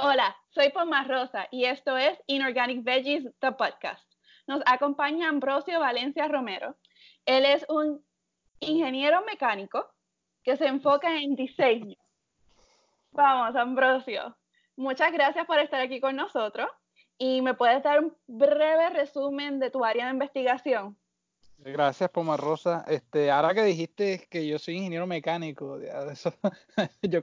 Hola, soy Pomar Rosa y esto es Inorganic Veggies, the podcast. Nos acompaña Ambrosio Valencia Romero. Él es un ingeniero mecánico que se enfoca en diseño. Vamos, Ambrosio. Muchas gracias por estar aquí con nosotros y me puedes dar un breve resumen de tu área de investigación. Gracias, Pomar Rosa. Este, ahora que dijiste que yo soy ingeniero mecánico, ya, yo,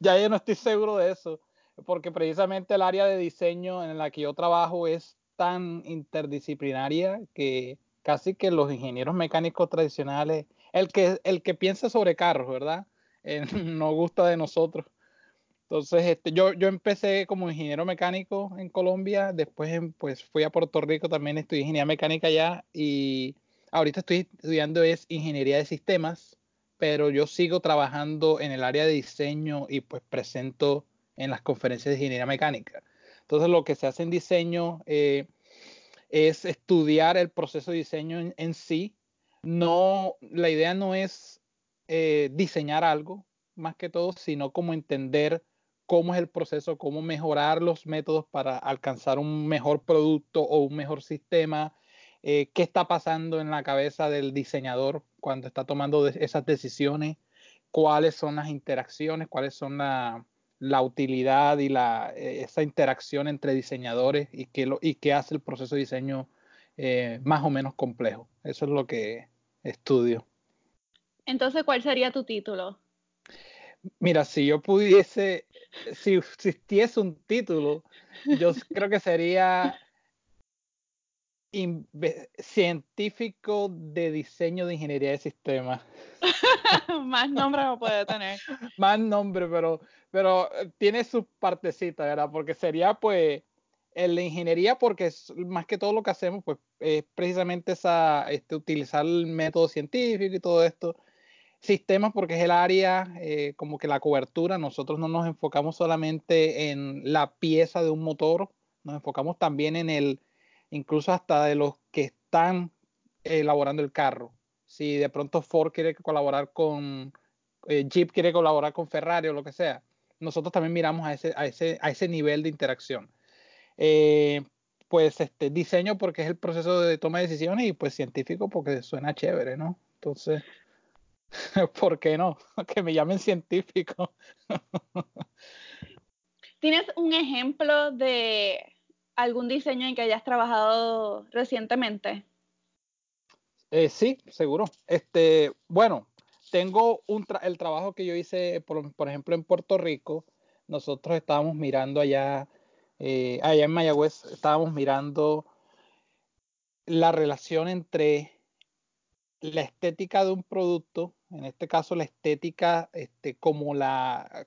ya no estoy seguro de eso, porque precisamente el área de diseño en la que yo trabajo es tan interdisciplinaria que casi que los ingenieros mecánicos tradicionales, el que, el que piensa sobre carros, ¿verdad? Eh, no gusta de nosotros. Entonces, este, yo, yo empecé como ingeniero mecánico en Colombia, después pues fui a Puerto Rico, también estudié ingeniería mecánica allá y ahorita estoy estudiando es ingeniería de sistemas, pero yo sigo trabajando en el área de diseño y pues presento en las conferencias de ingeniería mecánica. Entonces, lo que se hace en diseño eh, es estudiar el proceso de diseño en, sí. No, la idea no es eh, diseñar algo, más que todo, sino como entender cómo es el proceso, cómo mejorar los métodos para alcanzar un mejor producto o un mejor sistema, eh, qué está pasando en la cabeza del diseñador cuando está tomando esas decisiones, cuáles son las interacciones, cuáles son la, la utilidad y la, eh, esa interacción entre diseñadores y qué, lo, y qué hace el proceso de diseño eh, más o menos complejo. Eso es lo que estudio. Entonces, ¿cuál sería tu título? Mira, si yo pudiese, si existiese un título, yo creo que sería científico de diseño de ingeniería de sistemas. Más nombre no puede tener. Más nombre, pero, pero eh, tiene sus partecitas, ¿verdad? Porque sería pues en la ingeniería, porque es, más que todo lo que hacemos, pues es precisamente esa, este, utilizar el método científico y todo esto. Sistemas, porque es el área, eh, como que la cobertura, nosotros no nos enfocamos solamente en la pieza de un motor, nos enfocamos también en el, incluso hasta de los que están elaborando el carro. Si de pronto Ford quiere colaborar con eh, Jeep, quiere colaborar con Ferrari o lo que sea, nosotros también miramos a ese, a ese, a ese nivel de interacción. Eh, pues este diseño porque es el proceso de toma de decisiones y pues científico porque suena chévere, ¿no? Entonces, ¿por qué no? Que me llamen científico. ¿Tienes un ejemplo de algún diseño en que hayas trabajado recientemente? Eh, sí, seguro. Este, bueno, tengo un el trabajo que yo hice, por, ejemplo, en Puerto Rico. Nosotros estábamos mirando allá, eh, allá en Mayagüez, estábamos mirando la relación entre la estética de un producto, en este caso la estética, este, como la,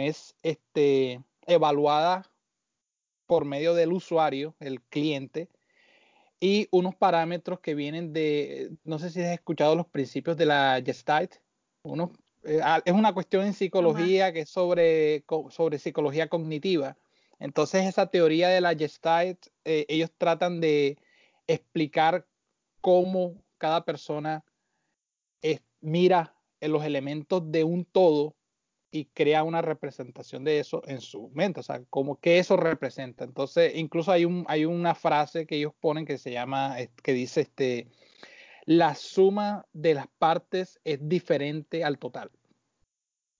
es, este, evaluada por medio del usuario, el cliente, y unos parámetros que vienen de, no sé si has escuchado los principios de la Gestalt, uno, eh, es una cuestión en psicología que es sobre, sobre psicología cognitiva. Entonces esa teoría de la Gestalt, eh, ellos tratan de explicar cómo cada persona mira en los elementos de un todo y crea una representación de eso en su mente, o sea, como que eso representa. Entonces, incluso hay, un, hay una frase que ellos ponen que se llama, que dice, este, la suma de las partes es diferente al total.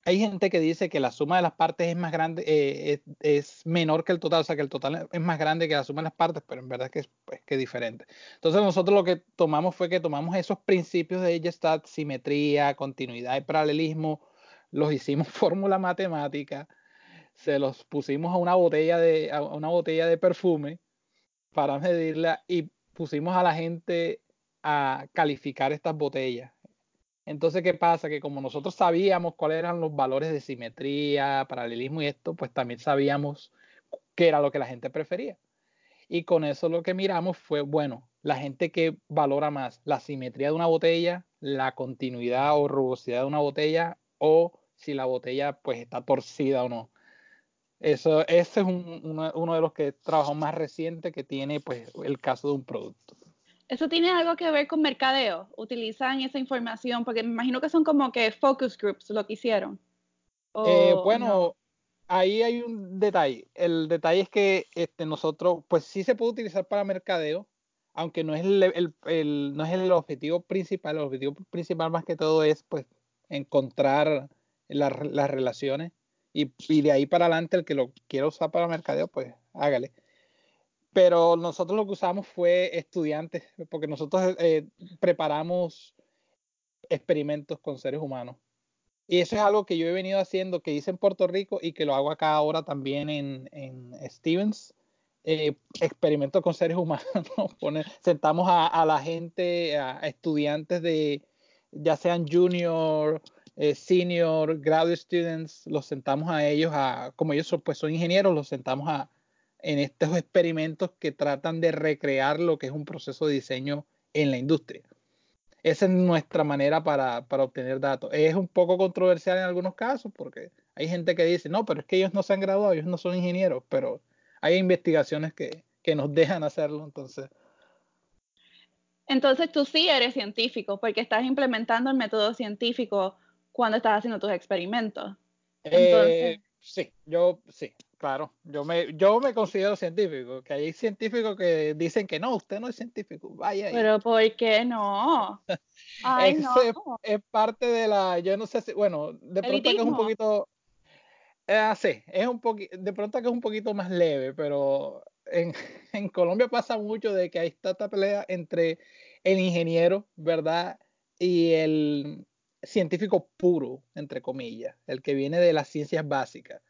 Hay gente que dice que la suma de las partes es más grande, eh, es, menor que el total, o sea que el total es más grande que la suma de las partes, pero en verdad es que es, pues, que diferente. Entonces nosotros lo que tomamos fue que tomamos esos principios de Gestalt, simetría, continuidad y paralelismo, los hicimos fórmula matemática, se los pusimos a una botella de, a una botella de perfume para medirla y pusimos a la gente a calificar estas botellas. Entonces, ¿qué pasa? Que como nosotros sabíamos cuáles eran los valores de simetría, paralelismo y esto, pues también sabíamos qué era lo que la gente prefería. Y con eso lo que miramos fue, bueno, la gente que valora más la simetría de una botella, la continuidad o rugosidad de una botella o si la botella pues está torcida o no. Eso, ese es uno, de los que trabajado más reciente que tiene pues el caso de un producto. ¿Eso tiene algo que ver con mercadeo? ¿Utilizan esa información? Porque me imagino que son como que focus groups lo que hicieron. Eh, bueno, ahí hay un detalle. El detalle es que este, nosotros, pues sí se puede utilizar para mercadeo, aunque no es el, no es el objetivo principal. El objetivo principal más que todo es pues encontrar las relaciones y, y, de ahí para adelante el que lo quiera usar para mercadeo, pues hágale. Pero nosotros lo que usamos fue estudiantes, porque nosotros eh, preparamos experimentos con seres humanos. Y eso es algo que yo he venido haciendo, que hice en Puerto Rico y que lo hago acá ahora también en, en Stevens. Eh, experimentos con seres humanos. sentamos a, la gente, a, estudiantes de, ya sean junior, eh, senior, graduate students, los sentamos a ellos, a, como ellos son, pues son ingenieros, los sentamos a, en estos experimentos que tratan de recrear lo que es un proceso de diseño en la industria. Esa es nuestra manera para, obtener datos. Es un poco controversial en algunos casos porque hay gente que dice, no, pero es que ellos no se han graduado, ellos no son ingenieros, pero hay investigaciones que, que nos dejan hacerlo, entonces. Entonces tú sí eres científico porque estás implementando el método científico cuando estás haciendo tus experimentos. Eh, sí, yo sí, claro. Yo me, yo me considero científico, que hay científicos que dicen que no, usted no es científico, vaya. Pero ¿por qué no? Ay, no. Es, parte de la, yo no sé si, bueno, de pronto que es un poquito, eh, sí, es un poquito, de pronto que es un poquito más leve, pero en, en Colombia pasa mucho de que hay esta pelea entre el ingeniero, ¿verdad? Y el científico puro, entre comillas, el que viene de las ciencias básicas.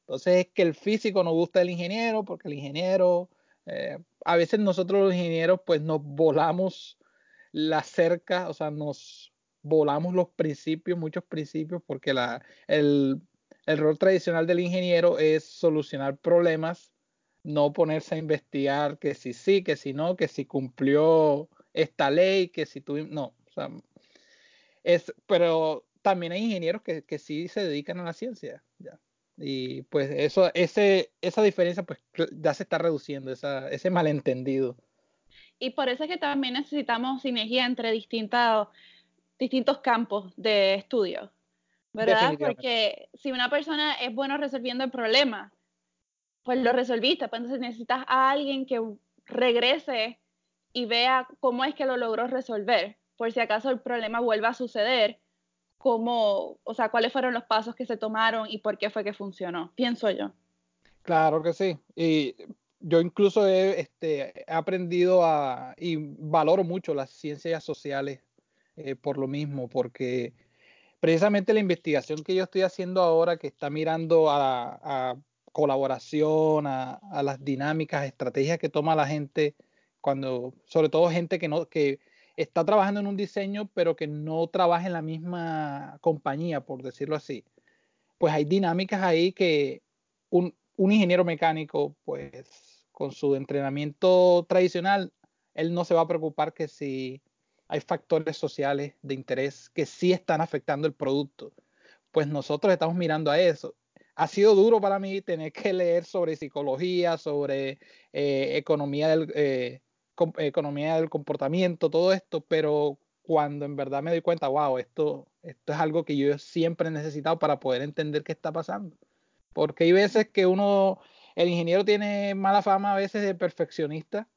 Entonces es que el físico no gusta del ingeniero porque el ingeniero, eh, a veces nosotros los ingenieros pues nos volamos la cerca, o sea, nos volamos los principios, muchos principios, porque la, el, el rol tradicional del ingeniero es solucionar problemas, no ponerse a investigar que si sí, que si no, que si cumplió esta ley, que si tú, no, o sea, es, pero también hay ingenieros que, que sí se dedican a la ciencia, ya. Y pues eso, ese, esa diferencia pues ya se está reduciendo, esa, ese malentendido. Y por eso es que también necesitamos sinergia entre distintos, distintos campos de estudio, ¿verdad? Porque si una persona es bueno resolviendo el problema, pues lo resolviste, pues entonces necesitas a alguien que regrese y vea cómo es que lo logró resolver, por si acaso el problema vuelva a suceder cómo, o sea, cuáles fueron los pasos que se tomaron y por qué fue que funcionó, pienso yo. Claro que sí. Y yo incluso he, este, aprendido a, y valoro mucho las ciencias sociales eh, por lo mismo, porque precisamente la investigación que yo estoy haciendo ahora, que está mirando a, colaboración, a, a, las dinámicas, estrategias que toma la gente, cuando, sobre todo gente que no, que está trabajando en un diseño, pero que no trabaja en la misma compañía, por decirlo así. Pues hay dinámicas ahí que un, ingeniero mecánico, pues con su entrenamiento tradicional, él no se va a preocupar que si hay factores sociales de interés que sí están afectando el producto. Pues nosotros estamos mirando a eso. Ha sido duro para mí tener que leer sobre psicología, sobre eh, economía del, eh, economía del comportamiento, todo esto, pero cuando en verdad me doy cuenta, wow, esto, esto es algo que yo siempre he necesitado para poder entender qué está pasando. Porque hay veces que uno, el ingeniero tiene mala fama a veces de perfeccionista,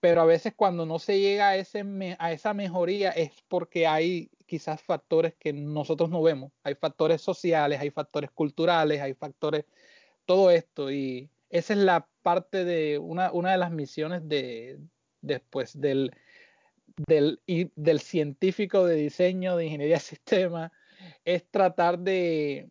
pero a veces cuando no se llega a, ese, a esa mejoría es porque hay quizás factores que nosotros no vemos. Hay factores sociales, hay factores culturales, hay factores, todo esto. Y esa es la parte de una, una de las misiones de, después del, del, del científico de diseño de ingeniería de sistema es tratar de,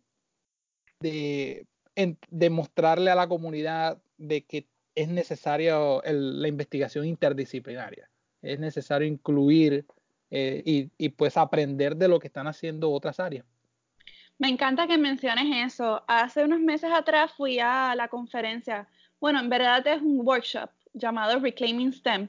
de, a la comunidad de que es necesaria la investigación interdisciplinaria, es necesario incluir eh, y, y, pues aprender de lo que están haciendo otras áreas. Me encanta que menciones eso. Hace unos meses atrás fui a la conferencia, bueno, en verdad es un workshop llamado Reclaiming STEM,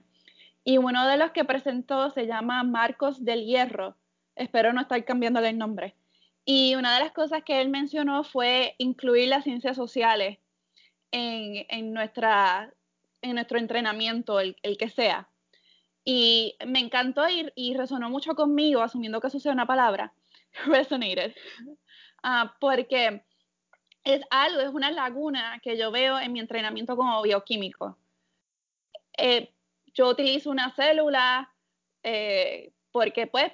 y uno de los que presentó se llama Marcos del Hierro. Espero no estar cambiándole el nombre. Y una de las cosas que él mencionó fue incluir las ciencias sociales en, nuestra, en nuestro entrenamiento, el, que sea. Y me encantó y, y, resonó mucho conmigo, asumiendo que eso sea una palabra, resonated, ah, porque es algo, es una laguna que yo veo en mi entrenamiento como bioquímico. Eh, yo utilizo una célula eh, porque pues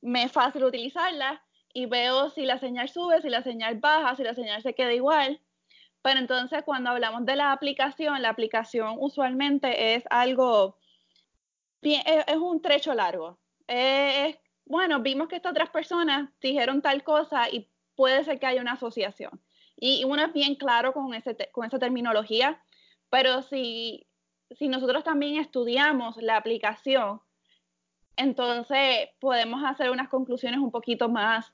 me es fácil utilizarla y veo si la señal sube, si la señal baja, si la señal se queda igual. Pero entonces cuando hablamos de la aplicación, la aplicación usualmente es algo, es, un trecho largo. Bueno, vimos que estas otras personas dijeron tal cosa y puede ser que haya una asociación. Y uno es bien claro con, ese, con esa terminología, pero si, si nosotros también estudiamos la aplicación, entonces podemos hacer unas conclusiones un poquito más,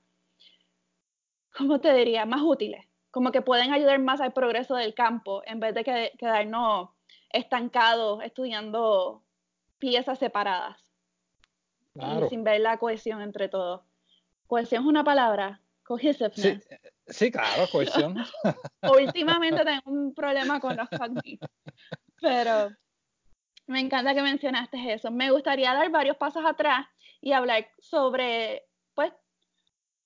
¿cómo te diría? Más útiles, como que pueden ayudar más al progreso del campo en vez de quedarnos estancados estudiando piezas separadas y sin ver la cohesión entre todos. Cohesión es una palabra, cohesiveness. Sí, sí claro, cohesión. Últimamente tengo un problema con los cognitos, pero me encanta que mencionaste eso. Me gustaría dar varios pasos atrás y hablar sobre, pues,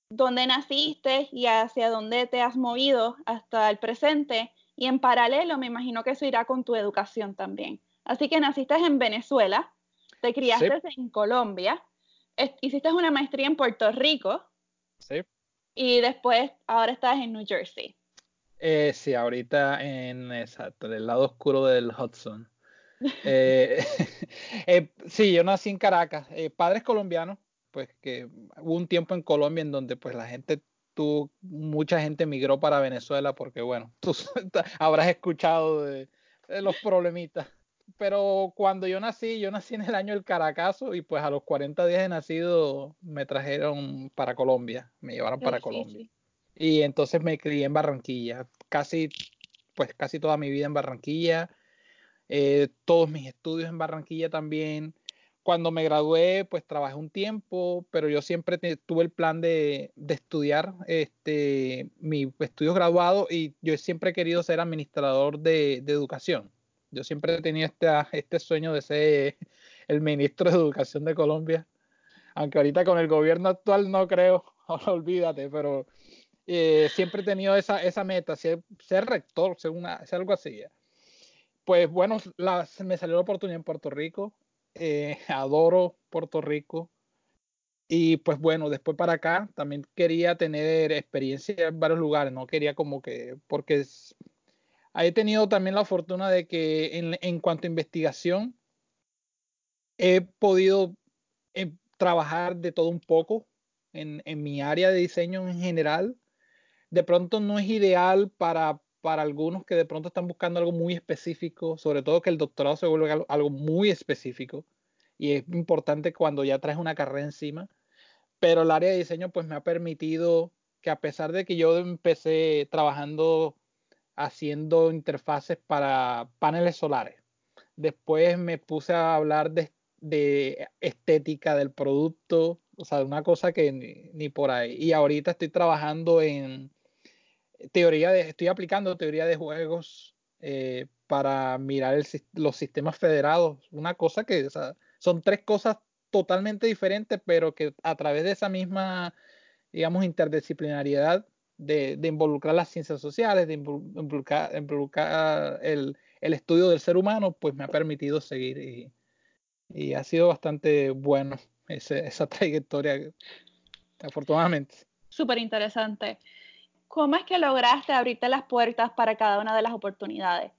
dónde naciste y hacia dónde te has movido hasta el presente. Y en paralelo, me imagino que eso irá con tu educación también. Así que naciste en Venezuela, te criaste en Colombia, hiciste una maestría en Puerto Rico. Sí. Y después, ahora estás en New Jersey. Eh, sí, ahorita en exacto, el lado oscuro del Hudson. Eh, eh, sí, yo nací en Caracas, eh, padres colombianos, pues que hubo un tiempo en Colombia en donde pues la gente tuvo, mucha gente migró para Venezuela porque bueno, tú habrás escuchado de, los problemitas. Pero cuando yo nací, yo nací en el año del Caracazo y pues a los 40 días de nacido me trajeron para Colombia, me llevaron para Colombia. Y entonces me crié en Barranquilla, casi, pues casi toda mi vida en Barranquilla eh, todos mis estudios en Barranquilla también. Cuando me gradué, pues trabajé un tiempo, pero yo siempre tuve el plan de, estudiar este, mi estudios graduados y yo siempre he querido ser administrador de, educación. Yo siempre tenido este, este sueño de ser el ministro de Educación de Colombia, aunque ahorita con el gobierno actual no creo, olvídate, pero eh, siempre he tenido esa, esa meta, ser, ser rector, ser, una, ser algo así pues bueno, me salió la oportunidad en Puerto Rico. Eh, adoro Puerto Rico. Y pues bueno, después para acá también quería tener experiencia en varios lugares, no quería como que, porque he tenido también la fortuna de que en, cuanto a investigación he podido eh, trabajar de todo un poco en mi área de diseño en general. De pronto no es ideal para para algunos que de pronto están buscando algo muy específico, sobre todo que el doctorado se vuelve algo muy específico y es importante cuando ya traes una carrera encima, pero el área de diseño pues me ha permitido que a pesar de que yo empecé trabajando haciendo interfaces para paneles solares, después me puse a hablar de, estética del producto, o sea, una cosa que ni, ni por ahí. Y ahorita estoy trabajando en, teoría de, estoy aplicando teoría de juegos eh, para mirar los sistemas federados. Una cosa que son tres cosas totalmente diferentes, pero que a través de esa misma, digamos, interdisciplinariedad de, involucrar las ciencias sociales, de involucrar, el, estudio del ser humano, pues me ha permitido seguir y, ha sido bastante bueno esa trayectoria, afortunadamente. Súper interesante. ¿Cómo es que lograste abrirte las puertas para cada una de las oportunidades?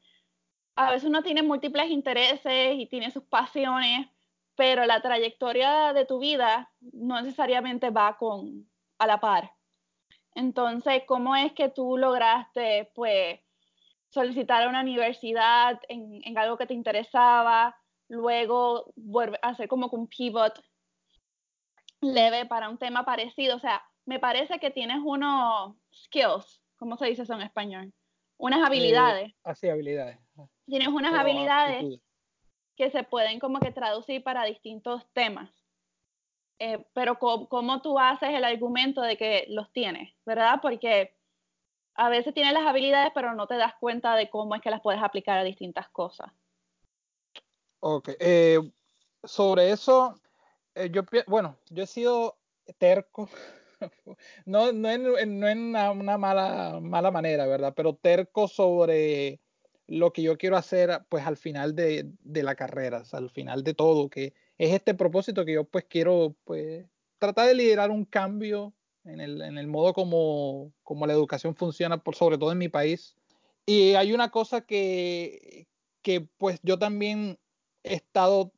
A veces uno tiene múltiples intereses y tiene sus pasiones, pero la trayectoria de tu vida no necesariamente va con a la par. Entonces, ¿cómo es que tú lograste, pues, solicitar a una universidad en, en algo que te interesaba, luego hacer como un pivot leve para un tema parecido? O sea, me parece que tienes unos skills, ¿cómo se dice eso en español? Unas habilidades. Eh, así, habilidades. Tienes unas habilidades que se pueden como que traducir para distintos temas. Eh, pero ¿cómo, tú haces el argumento de que los tienes, verdad? Porque a veces tienes las habilidades, pero no te das cuenta de cómo es que las puedes aplicar a distintas cosas. Ok. Eh, sobre eso, yo, bueno, yo he sido terco no, no en, no en una, mala, mala manera, ¿verdad? Pero terco sobre lo que yo quiero hacer, pues al final de, de la carrera, al final de todo, que es este propósito que yo pues quiero, pues, tratar de liderar un cambio en el, en el modo como, como, la educación funciona, por, sobre todo en mi país. Y hay una cosa que, que pues yo también he estado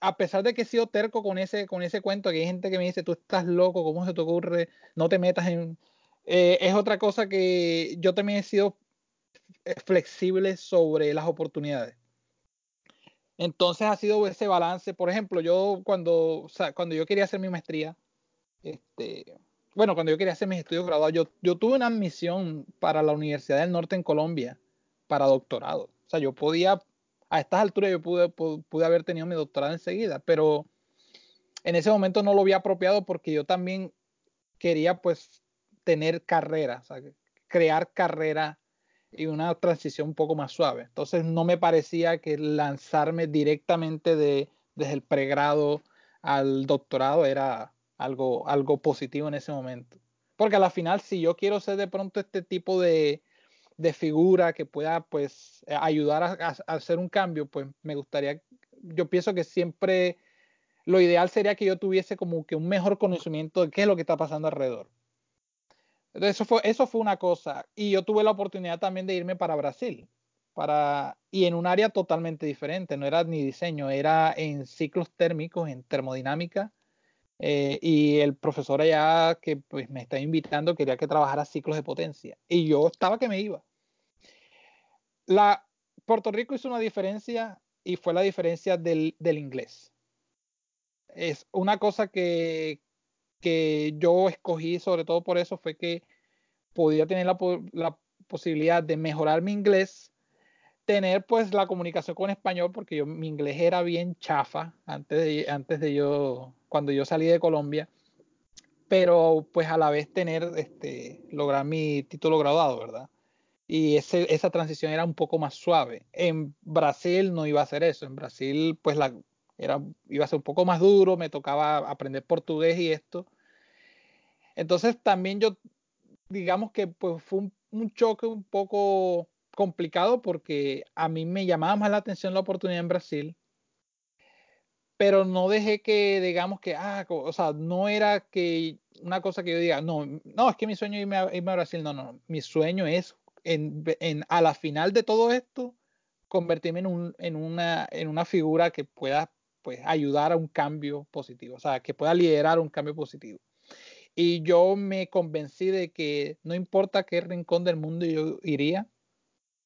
a pesar de que he sido terco con ese, con ese cuento, que hay gente que me dice, tú estás loco, ¿cómo se te ocurre? No te metas en... Eh, es otra cosa que yo también he sido flexible sobre las oportunidades. Entonces ha sido ese balance. Por ejemplo, yo cuando, cuando yo quería hacer mi maestría, este, bueno, cuando yo quería hacer mis estudios graduados, yo, yo tuve una admisión para la Universidad del Norte en Colombia para doctorado. O sea, yo podía a estas alturas yo pude, pude, haber tenido mi doctorado enseguida, pero en ese momento no lo había apropiado porque yo también quería pues tener carrera, crear carrera y una transición un poco más suave. Entonces no me parecía que lanzarme directamente de, desde el pregrado al doctorado era algo, algo positivo en ese momento. Porque a la final, si yo quiero ser de pronto este tipo de, de figura que pueda pues eh, ayudar a, hacer un cambio, pues me gustaría, yo pienso que siempre lo ideal sería que yo tuviese como que un mejor conocimiento de qué es lo que está pasando alrededor. Eso fue, eso fue una cosa. Y yo tuve la oportunidad también de irme para Brasil, para, y en un área totalmente diferente, no era ni diseño, era en ciclos térmicos, en termodinámica. Eh, y el profesor allá que pues, me estaba invitando quería que trabajara ciclos de potencia. Y yo estaba que me iba. La, Puerto Rico hizo una diferencia y fue la diferencia del, del inglés. Es una cosa que, que, yo escogí sobre todo por eso fue que podía tener la, la, posibilidad de mejorar mi inglés, tener pues la comunicación con español, porque yo, mi inglés era bien chafa antes de, antes de yo, cuando yo salí de Colombia, pero pues a la vez tener, este, lograr mi título graduado, ¿verdad? Y ese, esa transición era un poco más suave. En Brasil no iba a ser eso, en Brasil pues era, iba a ser un poco más duro, me tocaba aprender portugués y esto. Entonces también yo, digamos que pues fue un, un choque un poco complicado porque a mí me llamaba más la atención la oportunidad en Brasil, pero no dejé que, digamos que, ah, o sea, no era que una cosa que yo diga, no, no, es que mi sueño es irme a, irme a Brasil, no, no, mi sueño es en, a la final de todo esto, convertirme en, un, en, una, en una figura que pueda pues, ayudar a un cambio positivo, o sea, que pueda liderar un cambio positivo. Y yo me convencí de que no importa qué rincón del mundo yo iría,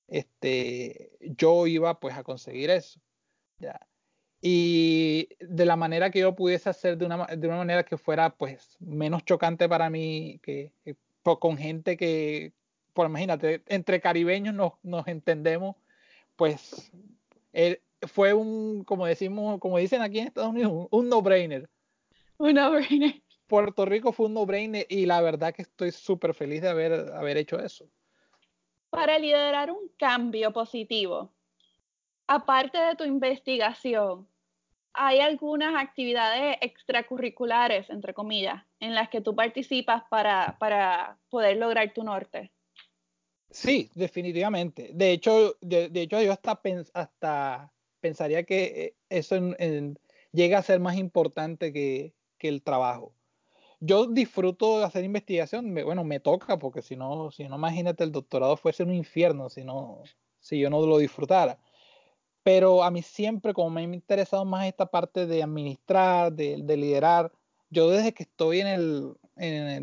este, yo iba pues a conseguir eso. ¿ya? Y de la manera que yo pudiese hacer de una, de una manera que fuera pues menos chocante para mí, que, que con gente que, por imagínate, entre caribeños nos, nos entendemos, pues fue un, como decimos, como dicen aquí en Estados Unidos, un, no-brainer. Un no-brainer. Puerto Rico fue un no-brainer y la verdad que estoy súper feliz de haber, haber hecho eso. Para liderar un cambio positivo, aparte de tu investigación, ¿hay algunas actividades extracurriculares, entre comillas, en las que tú participas para, para poder lograr tu norte? Sí, definitivamente. De hecho, de, hecho yo hasta, hasta pensaría que eh, eso llega a ser más importante que, el trabajo. Yo disfruto de hacer investigación, bueno, me toca, porque si no, si no, imagínate, el doctorado fuese un infierno si, no, si yo no lo disfrutara. Pero a mí siempre, como me ha interesado más esta parte de administrar, de, liderar, yo desde que estoy en el,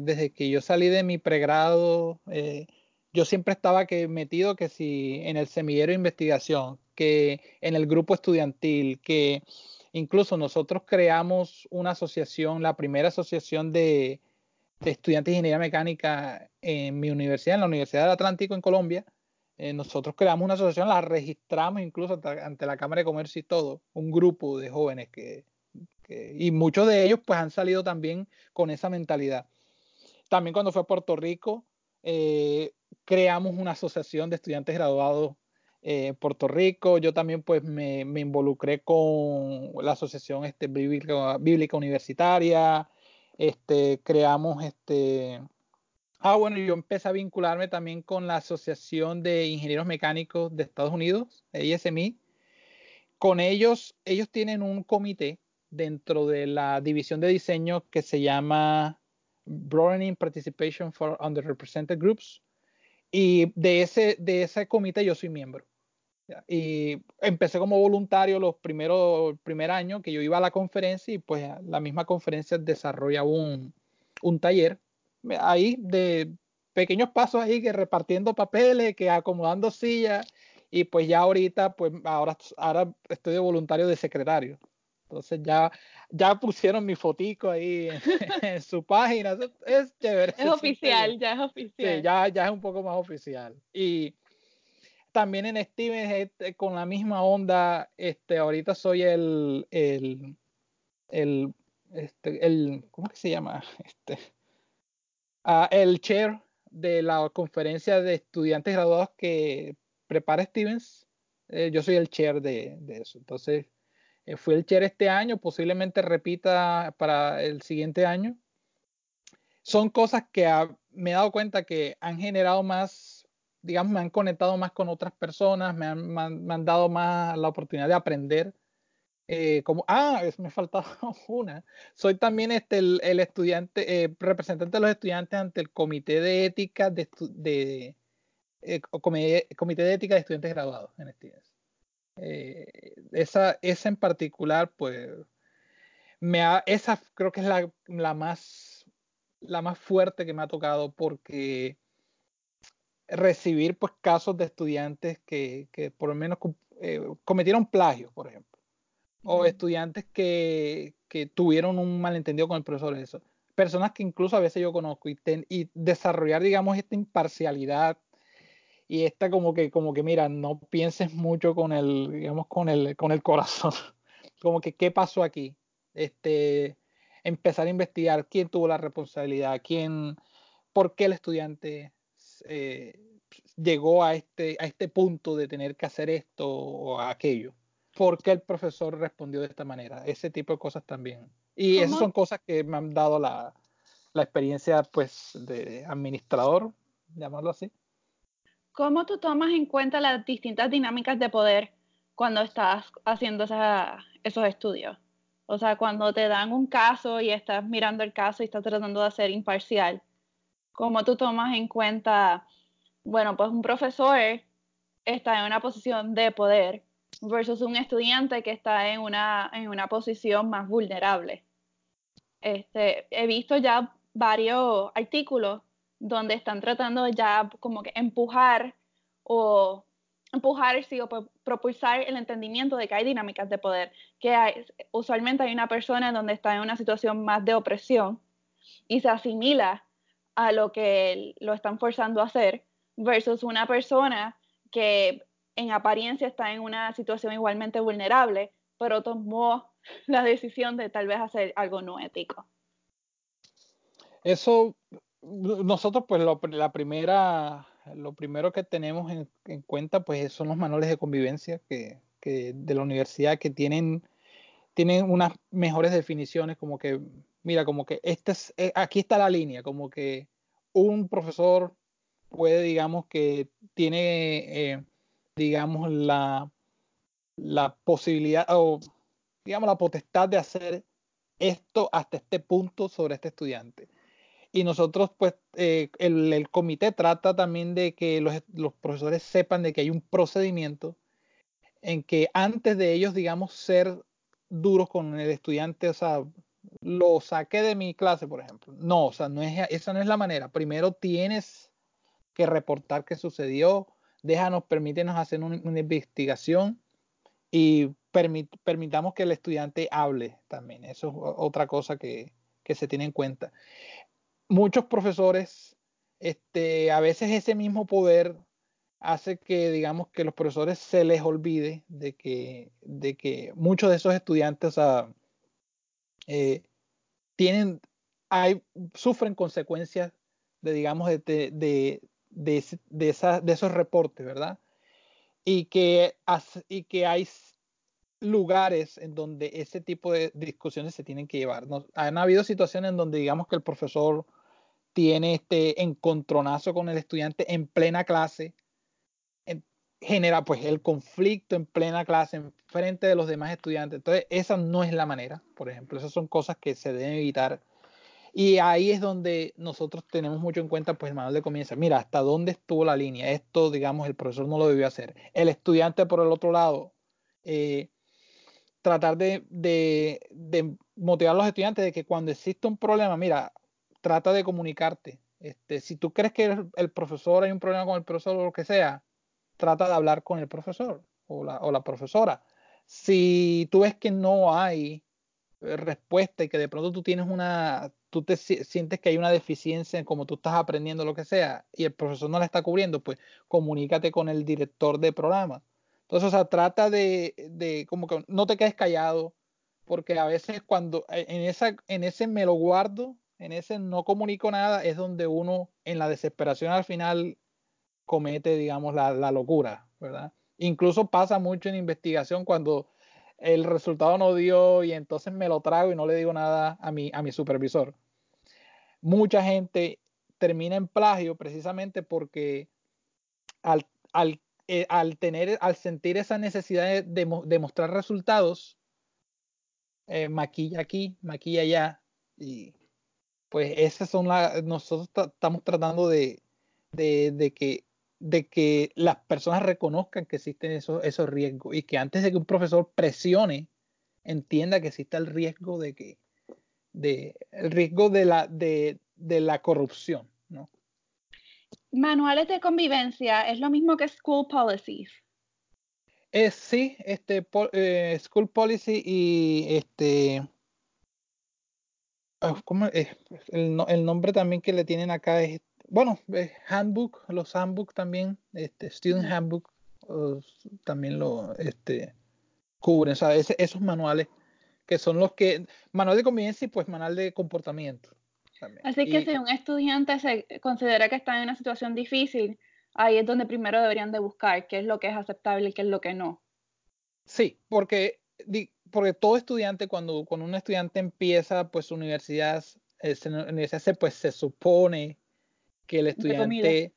desde que yo salí de mi pregrado, eh, yo siempre estaba que metido que si en el semillero de investigación, que en el grupo estudiantil, que incluso nosotros creamos una asociación, la primera asociación de, estudiantes de ingeniería mecánica en mi universidad, en la Universidad del Atlántico en Colombia. Eh, nosotros creamos una asociación, la registramos incluso ante la Cámara de Comercio y todo, un grupo de jóvenes que, que, y muchos de ellos pues han salido también con esa mentalidad. También cuando fue a Puerto Rico, eh, creamos una asociación de estudiantes graduados eh, en Puerto Rico. Yo también pues me, involucré con la asociación este, bíblica, universitaria. Este, creamos este. Ah, bueno, yo empecé a vincularme también con la Asociación de Ingenieros Mecánicos de Estados Unidos, ASME. Con ellos, ellos tienen un comité dentro de la división de diseño que se llama Broadening Participation for Underrepresented Groups. Y de ese, de ese comité yo soy miembro. Y empecé como voluntario los primeros, primer año que yo iba a la conferencia y pues la misma conferencia desarrolla un, un taller ahí de pequeños pasos ahí que repartiendo papeles, que acomodando sillas y pues ya ahorita pues ahora, ahora estoy de voluntario de secretario. Entonces ya, ya pusieron mi fotico ahí en, su página. Es chévere. Es oficial, ya es oficial. Sí, ya, ya es un poco más oficial. Y también en Steven este, con la misma onda, este, ahorita soy el, el, el, este, el, ¿cómo que se llama? Este, uh, el chair de la conferencia de estudiantes graduados que prepara Stevens. Eh, yo soy el chair de, de eso. Entonces, eh, fui el chair este año, posiblemente repita para el siguiente año. Son cosas que me he dado cuenta que han generado más, digamos, me han conectado más con otras personas, me han, dado más la oportunidad de aprender. Eh, como, ah, me faltaba una. Soy también este, el, estudiante, eh, representante de los estudiantes ante el Comité de Ética de, de eh, comité, de Ética de Estudiantes Graduados en Stevens. Eh, esa, esa en particular, pues, me ha, esa creo que es la, la, más, la más fuerte que me ha tocado porque recibir pues casos de estudiantes que, que por lo menos eh, cometieron plagio, por ejemplo, o estudiantes que, que, tuvieron un malentendido con el profesor, eso. Personas que incluso a veces yo conozco y, ten, y desarrollar, digamos, esta imparcialidad y esta como que, como que, mira, no pienses mucho con el, digamos, con el, con el corazón. como que, ¿qué pasó aquí? Este, empezar a investigar quién tuvo la responsabilidad, quién, por qué el estudiante eh, llegó a este, a este punto de tener que hacer esto o aquello. ¿Por qué el profesor respondió de esta manera? Ese tipo de cosas también. Y ¿Cómo? esas son cosas que me han dado la, la experiencia pues de administrador, llamarlo así. ¿Cómo tú tomas en cuenta las distintas dinámicas de poder cuando estás haciendo esa, esos estudios? O sea, cuando te dan un caso y estás mirando el caso y estás tratando de ser imparcial, ¿cómo tú tomas en cuenta, bueno, pues un profesor está en una posición de poder versus un estudiante que está en una, en una posición más vulnerable? Este, he visto ya varios artículos donde están tratando ya como que empujar o empujar sí, o propulsar el entendimiento de que hay dinámicas de poder, que usualmente hay una persona donde está en una situación más de opresión y se asimila a lo que lo están forzando a hacer versus una persona que en apariencia está en una situación igualmente vulnerable, pero tomó la decisión de tal vez hacer algo no ético. Eso nosotros pues lo, la primera lo primero que tenemos en, en, cuenta pues son los manuales de convivencia que, que, de la universidad que tienen tienen unas mejores definiciones como que mira como que este es, eh, aquí está la línea como que un profesor puede digamos que tiene eh, digamos la la posibilidad o digamos la potestad de hacer esto hasta este punto sobre este estudiante y nosotros, pues, eh, el, comité trata también de que los, los, profesores sepan de que hay un procedimiento en que antes de ellos, digamos, ser duros con el estudiante, o sea, lo saqué de mi clase, por ejemplo. No, o sea, no es, esa no es la manera. Primero tienes que reportar qué sucedió, déjanos, permítenos hacer un, una investigación y permit, permitamos que el estudiante hable también. Eso es otra cosa que, que se tiene en cuenta muchos profesores, este, a veces ese mismo poder hace que, digamos, que los profesores se les olvide de que, de que muchos de esos estudiantes, eh, tienen, hay, sufren consecuencias de, digamos, de, de, de, de, de, esa, de esos reportes, ¿verdad? Y que, y que hay lugares en donde ese tipo de discusiones se tienen que llevar. ¿no? Han habido situaciones en donde digamos que el profesor tiene este encontronazo con el estudiante en plena clase, genera pues el conflicto en plena clase, en frente de los demás estudiantes. Entonces, esa no es la manera, por ejemplo, esas son cosas que se deben evitar. Y ahí es donde nosotros tenemos mucho en cuenta, pues el manual de comienza. Mira, hasta dónde estuvo la línea. Esto, digamos, el profesor no lo debió hacer. El estudiante, por el otro lado, eh, tratar de, de, de, motivar a los estudiantes de que cuando existe un problema, mira, trata de comunicarte. Este, si tú crees que el, profesor hay un problema con el profesor o lo que sea, trata de hablar con el profesor o la, o la profesora. Si tú ves que no hay respuesta y que de pronto tú tienes una, tú te sientes que hay una deficiencia en cómo tú estás aprendiendo lo que sea y el profesor no la está cubriendo, pues comunícate con el director de programa. Entonces, o sea, trata de, de como que no te quedes callado, porque a veces cuando en, esa, en ese me lo guardo, en ese no comunico nada, es donde uno en la desesperación al final comete, digamos, la, locura, ¿verdad? Incluso pasa mucho en investigación cuando el resultado no dio y entonces me lo trago y no le digo nada a mi, a mi supervisor. Mucha gente termina en plagio precisamente porque al, al, eh, al tener, al sentir esa necesidad de, de, de mostrar resultados, eh, maquilla aquí, maquilla allá y pues esas son las, nosotros estamos tratando de, de, de que de que las personas reconozcan que existen esos, esos riesgos y que antes de que un profesor presione, entienda que existe el riesgo de que, de, el riesgo de la, de, de la corrupción, ¿no? Manuales de convivencia es lo mismo que school policies. Eh, sí, este eh, school policy y este ¿cómo es? El, el, nombre también que le tienen acá es bueno, eh, handbook, los handbook también, este, student handbook uh, también lo este, cubren, o sea, ese, esos manuales que son los que, manual de convivencia y pues manual de comportamiento. También. Así que y, si un estudiante se considera que está en una situación difícil, ahí es donde primero deberían de buscar qué es lo que es aceptable y qué es lo que no. Sí, porque, porque todo estudiante, cuando, cuando un estudiante empieza pues su universidad, eh, universidad pues se supone que el estudiante,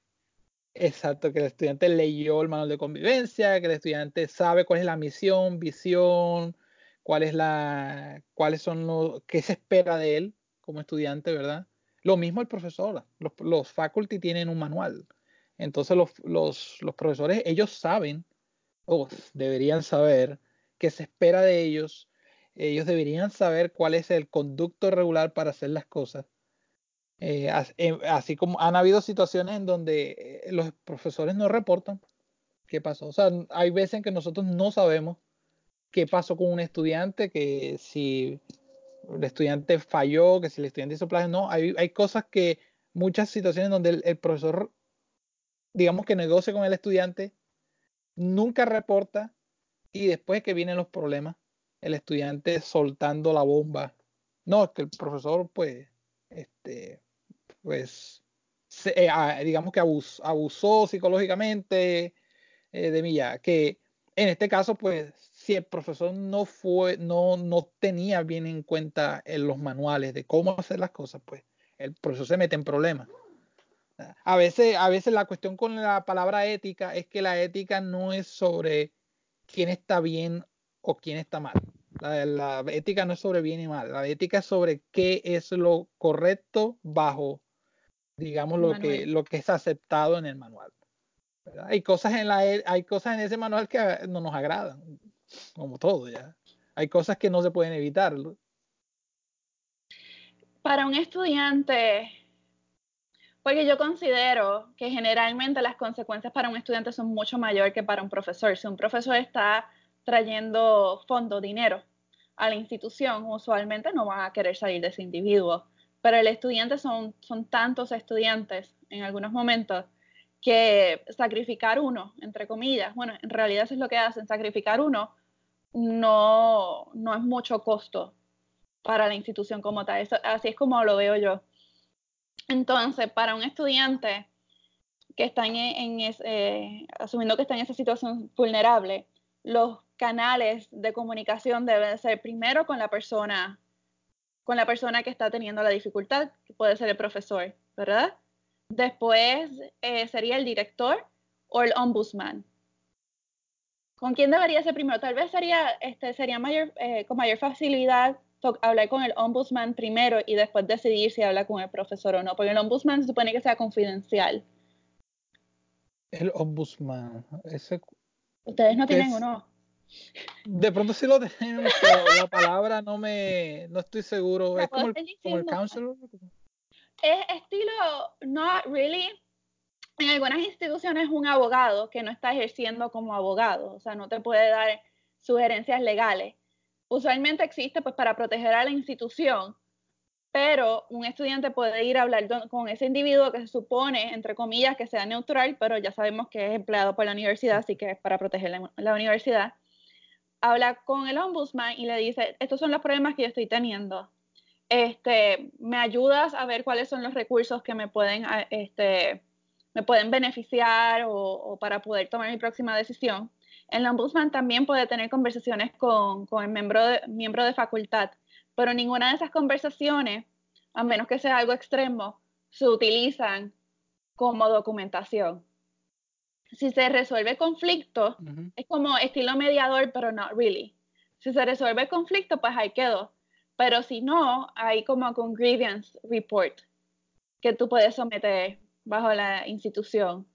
exacto, que el estudiante leyó el manual de convivencia, que el estudiante sabe cuál es la misión, visión, cuál es la, cuáles son los, qué se espera de él como estudiante, ¿verdad? Lo mismo el profesor, los, los faculty tienen un manual. Entonces los, los, los profesores, ellos saben, o deberían saber, qué se espera de ellos, ellos deberían saber cuál es el conducto regular para hacer las cosas eh, así como han habido situaciones en donde eh, los profesores no reportan qué pasó. O sea, hay veces en que nosotros no sabemos qué pasó con un estudiante, que si el estudiante falló, que si el estudiante hizo plagio, no, hay, hay cosas que, muchas situaciones donde el, el, profesor, digamos que negocia con el estudiante, nunca reporta y después que vienen los problemas, el estudiante soltando la bomba. No, es que el profesor, pues, este, pues, se, eh, digamos que abus, abusó psicológicamente eh, de mí ya, que en este caso, pues, si el profesor no fue, no, no tenía bien en cuenta en los manuales de cómo hacer las cosas, pues, el profesor se mete en problemas. A veces, a veces la cuestión con la palabra ética es que la ética no es sobre quién está bien o quién está mal. La, la, ética no es sobre bien y mal, la ética es sobre qué es lo correcto bajo digamos, lo que, lo que es aceptado en el manual. ¿verdad? Hay cosas en la hay cosas en ese manual que no nos agradan, como todo ya. Hay cosas que no se pueden evitar. Para un estudiante, porque yo considero que generalmente las consecuencias para un estudiante son mucho mayor que para un profesor. Si un profesor está trayendo fondo, dinero a la institución, usualmente no va a querer salir de ese individuo pero el estudiante son, son tantos estudiantes en algunos momentos que sacrificar uno, entre comillas, bueno, en realidad eso es lo que hacen, sacrificar uno no, no es mucho costo para la institución como tal. Eso, así es como lo veo yo. Entonces, para un estudiante que está en, en es, eh, asumiendo que está en esa situación vulnerable, los canales de comunicación deben ser primero con la persona, con la persona que está teniendo la dificultad, que puede ser el profesor, ¿verdad? Después eh, sería el director o el ombudsman. ¿Con quién debería ser primero? Tal vez sería, este, sería mayor, eh, con mayor facilidad hablar con el ombudsman primero y después decidir si habla con el profesor o no, porque el ombudsman se supone que sea confidencial. El ombudsman, ese... Ustedes no tienen uno. De pronto sí lo tenemos, pero la palabra no me, no estoy seguro. Es como el, como el counselor. Es estilo, not really, en algunas instituciones un abogado que no está ejerciendo como abogado, o sea, no te puede dar sugerencias legales. Usualmente existe pues para proteger a la institución, pero un estudiante puede ir a hablar con ese individuo que se supone, entre comillas, que sea neutral, pero ya sabemos que es empleado por la universidad, así que es para proteger la, universidad. Habla con el ombudsman y le dice, estos son los problemas que yo estoy teniendo. Este, ¿Me ayudas a ver cuáles son los recursos que me pueden este, me pueden beneficiar o, para poder tomar mi próxima decisión. El ombudsman también puede tener conversaciones con, el miembro de, miembro de facultad, pero ninguna de esas conversaciones, a menos que sea algo extremo, se utilizan como documentación. Si se resuelve conflicto, es como estilo mediador, pero no really. Si se resuelve conflicto, pues ahí quedó. Pero si no, hay como un grievance report que tú puedes someter bajo la institución.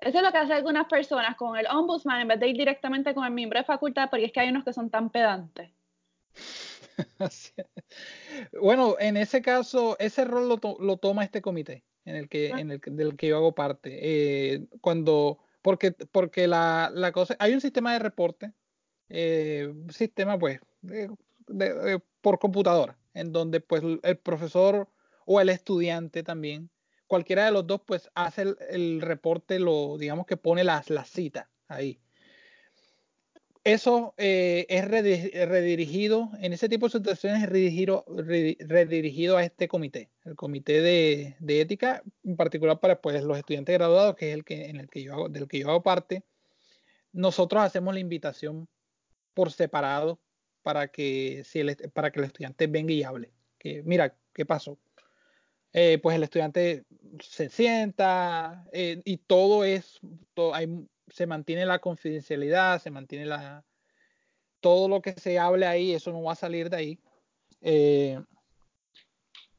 Eso es lo que hacen algunas personas con el ombudsman en vez de ir directamente con el miembro de facultad, porque es que hay unos que son tan pedantes. bueno, en ese caso, ese rol lo, toma este comité en el que, ah. en el, del que yo hago parte. Eh, cuando, porque, porque la, la, cosa, hay un sistema de reporte, eh, un sistema pues por computadora, en donde pues el profesor o el estudiante también cualquiera de los dos pues hace el, reporte, lo digamos que pone la, la cita ahí. Eso eh, es redirigido, en ese tipo de situaciones es redirigido, redirigido a este comité, el comité de, de, ética, en particular para pues, los estudiantes graduados, que es el que, en el que yo hago, del que yo hago parte. Nosotros hacemos la invitación por separado para que, si el, para que el estudiante venga y hable. Que mira, ¿qué pasó? Eh, pues el estudiante se sienta eh, y todo es, se mantiene la confidencialidad, se mantiene la, todo lo que se hable ahí, eso no va a salir de ahí. Eh,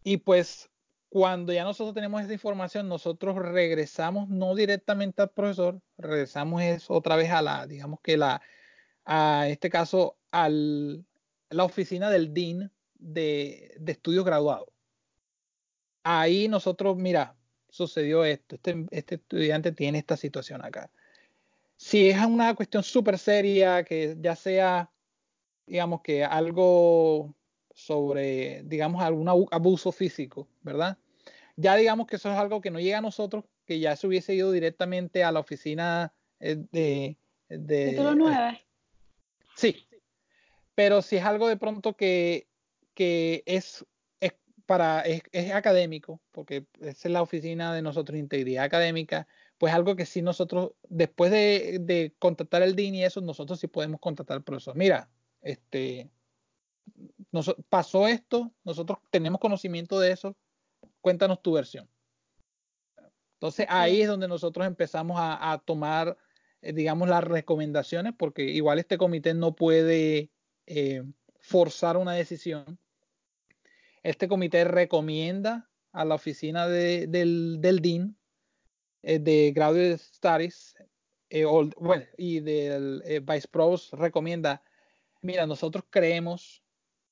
y pues cuando ya nosotros tenemos esa información, nosotros regresamos no directamente al profesor, regresamos es otra vez a la, digamos que la, a este caso, a la oficina del DIN de, de estudios graduados ahí nosotros, mira, sucedió esto, este, este, estudiante tiene esta situación acá. Si es una cuestión súper seria, que ya sea, digamos que algo sobre, digamos, algún abuso físico, ¿verdad? Ya digamos que eso es algo que no llega a nosotros, que ya se hubiese ido directamente a la oficina eh, de... de Título 9. Sí, pero si es algo de pronto que, que es para, es, académico, porque esa es la oficina de nosotros, integridad académica, pues algo que sí nosotros, después de, de contactar el DIN y eso, nosotros sí podemos contactar al profesor. Mira, este, pasó esto, nosotros tenemos conocimiento de eso, cuéntanos tu versión. Entonces ahí es donde nosotros empezamos a, tomar, eh, digamos, las recomendaciones, porque igual este comité no puede eh, forzar una decisión, este comité recomienda a la oficina del, del DIN eh, de Graduate Studies eh, y del eh, Vice Pros recomienda, mira, nosotros creemos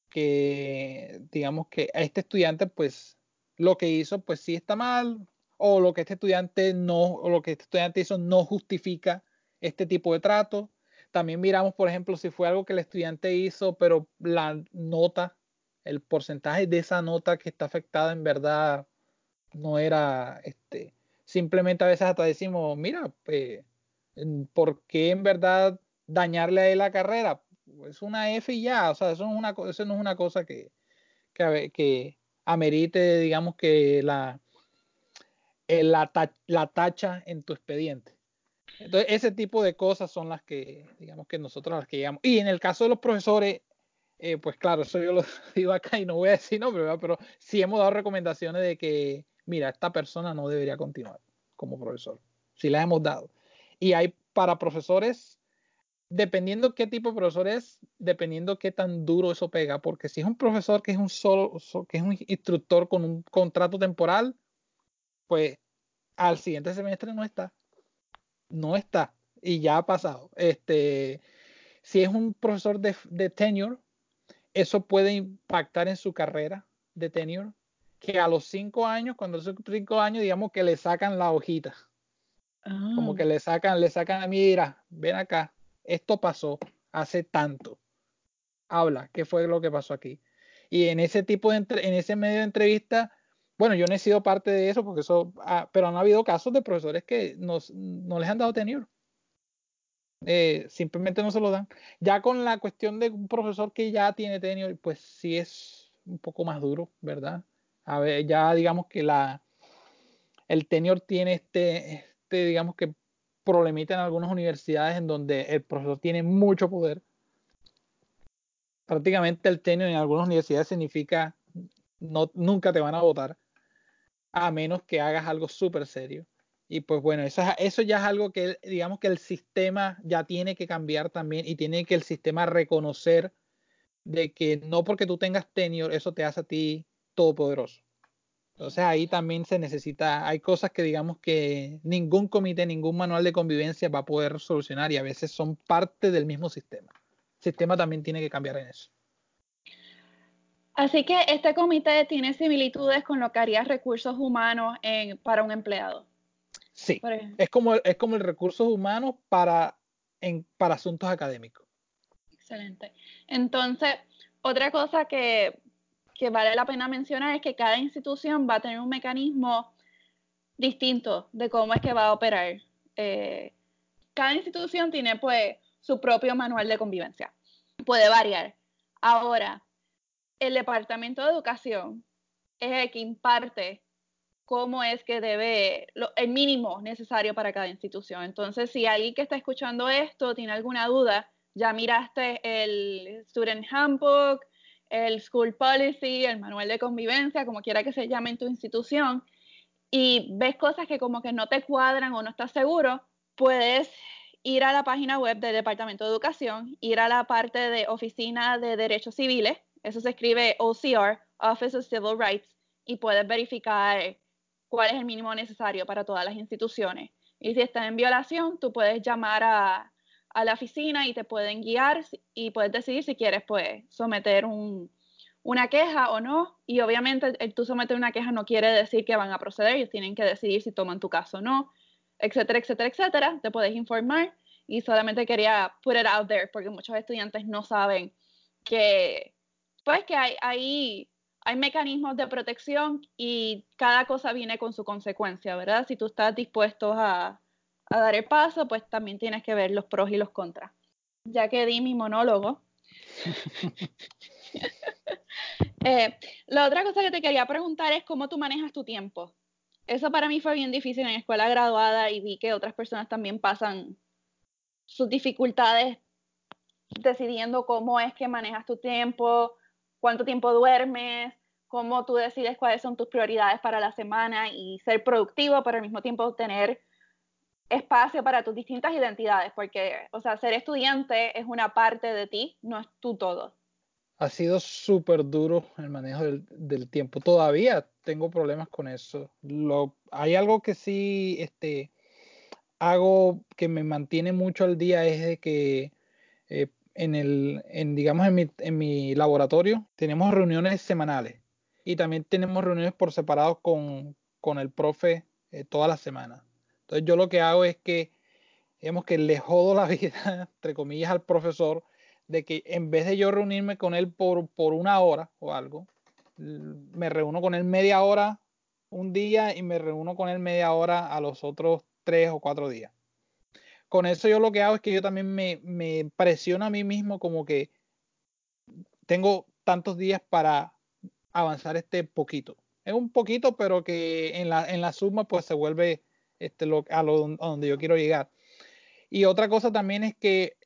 que, digamos que a este estudiante, pues, lo que hizo, pues sí está mal, o lo que este estudiante no, o lo que este estudiante hizo no justifica este tipo de trato. También miramos, por ejemplo, si fue algo que el estudiante hizo, pero la nota el porcentaje de esa nota que está afectada en verdad no era este simplemente a veces hasta decimos mira pues, ¿por qué en verdad dañarle a él la carrera? Es una F y ya, o sea, eso no es una, eso no es una cosa que, que, amerite, digamos, que la, eh, la, la tacha en tu expediente. Entonces, ese tipo de cosas son las que, digamos que nosotros las que llegamos. Y en el caso de los profesores, eh, pues claro, eso yo lo digo acá y no voy a decir nombre, ¿verdad? pero sí hemos dado recomendaciones de que, mira, esta persona no debería continuar como profesor. Sí las hemos dado. Y hay para profesores, dependiendo qué tipo de profesor es, dependiendo qué tan duro eso pega, porque si es un profesor que es un solo, que es un instructor con un contrato temporal, pues al siguiente semestre no está. No está. Y ya ha pasado. Este, si es un profesor de, de tenure, eso puede impactar en su carrera de tenure, que a los cinco años, cuando son cinco años, digamos que le sacan la hojita. Como que ah. le sacan, le sacan, mira, ven acá, esto pasó hace tanto. Habla, ¿qué fue lo que pasó aquí? Y en ese tipo de, en ese medio de entrevista, bueno, yo no he sido parte de eso, porque eso, ah, pero han habido casos de profesores que nos, no les han dado tenure. Eh, simplemente no se lo dan. Ya con la cuestión de un profesor que ya tiene tenure, pues sí es un poco más duro, ¿verdad? A ver, ya digamos que la, el tenure tiene este, este, digamos que problemita en algunas universidades en donde el profesor tiene mucho poder. Prácticamente el tenure en algunas universidades significa no, nunca te van a votar a menos que hagas algo súper serio. Y pues bueno, eso, eso ya es algo que digamos que el sistema ya tiene que cambiar también y tiene que el sistema reconocer de que no porque tú tengas tenure, eso te hace a ti todopoderoso. Entonces ahí también se necesita, hay cosas que digamos que ningún comité, ningún manual de convivencia va a poder solucionar y a veces son parte del mismo sistema. El sistema también tiene que cambiar en eso. Así que este comité tiene similitudes con lo que haría recursos humanos para un empleado. Sí, es como, es como el recursos humanos para, en, para asuntos académicos. Excelente. Entonces, otra cosa que, que vale la pena mencionar es que cada institución va a tener un mecanismo distinto de cómo es que va a operar. Eh, cada institución tiene pues su propio manual de convivencia. Puede variar. Ahora, el Departamento de Educación es el que imparte cómo es que debe, el mínimo necesario para cada institución. Entonces, si alguien que está escuchando esto tiene alguna duda, ya miraste el Student Handbook, el School Policy, el manual de convivencia, como quiera que se llame en tu institución, y ves cosas que como que no te cuadran o no estás seguro, puedes ir a la página web del Departamento de Educación, ir a la parte de Oficina de Derechos Civiles, eso se escribe OCR, Office of Civil Rights, y puedes verificar cuál es el mínimo necesario para todas las instituciones. Y si está en violación, tú puedes llamar a, la oficina y te pueden guiar y puedes decidir si quieres pues someter una queja o no. Y obviamente tú someter una queja no quiere decir que van a proceder, ellos tienen que decidir si toman tu caso o no, etcétera, etcétera, etcétera. Te puedes informar y solamente quería put it out there porque muchos estudiantes no saben que pues que hay, hay hay mecanismos de protección y cada cosa viene con su consecuencia, ¿verdad? Si tú estás dispuesto a, dar el paso, pues también tienes que ver los pros y los contras. Ya que di mi monólogo. Eh, la otra cosa que te quería preguntar es cómo tú manejas tu tiempo. Eso para mí fue bien difícil en escuela graduada y vi que otras personas también pasan sus dificultades decidiendo cómo es que manejas tu tiempo, cuánto tiempo duermes, cómo tú decides cuáles son tus prioridades para la semana y ser productivo, pero al mismo tiempo tener espacio para tus distintas identidades, porque, o sea, ser estudiante es una parte de ti, no es tú todo. Ha sido súper duro el manejo del, tiempo. Todavía tengo problemas con eso. Lo, hay algo que sí este, hago que me mantiene mucho al día es de que eh, en el, en, digamos, en mi, en mi laboratorio tenemos reuniones semanales y también tenemos reuniones por separado con, con el profe eh, toda la semana. Entonces yo lo que hago es que, digamos que le jodo la vida, entre comillas, al profesor, de que en vez de yo reunirme con él por, por una hora o algo, me reúno con él media hora un día y me reúno con él media hora a los otros tres o cuatro días. Con eso yo lo que hago es que yo también me, me presiono a mí mismo como que tengo tantos días para avanzar este poquito. Es un poquito, pero que en la, en la suma pues se vuelve este, lo, a, lo, donde yo quiero llegar. Y otra cosa también es que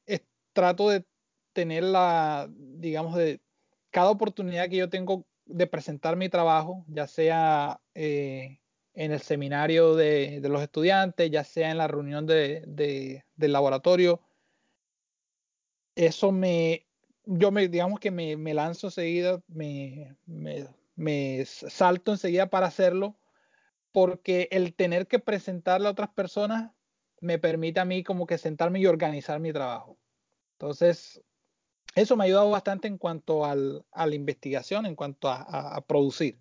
trato de tener la, digamos, de cada oportunidad que yo tengo de presentar mi trabajo, ya sea eh, en el seminario de, los estudiantes, ya sea en la reunión de, del laboratorio, eso me, yo me, digamos que me, me lanzo enseguida, me, me, salto enseguida para hacerlo, porque el tener que presentarle a otras personas me permite a mí como que sentarme y organizar mi trabajo. Entonces, eso me ha ayudado bastante en cuanto al, a la investigación, en cuanto a, producir.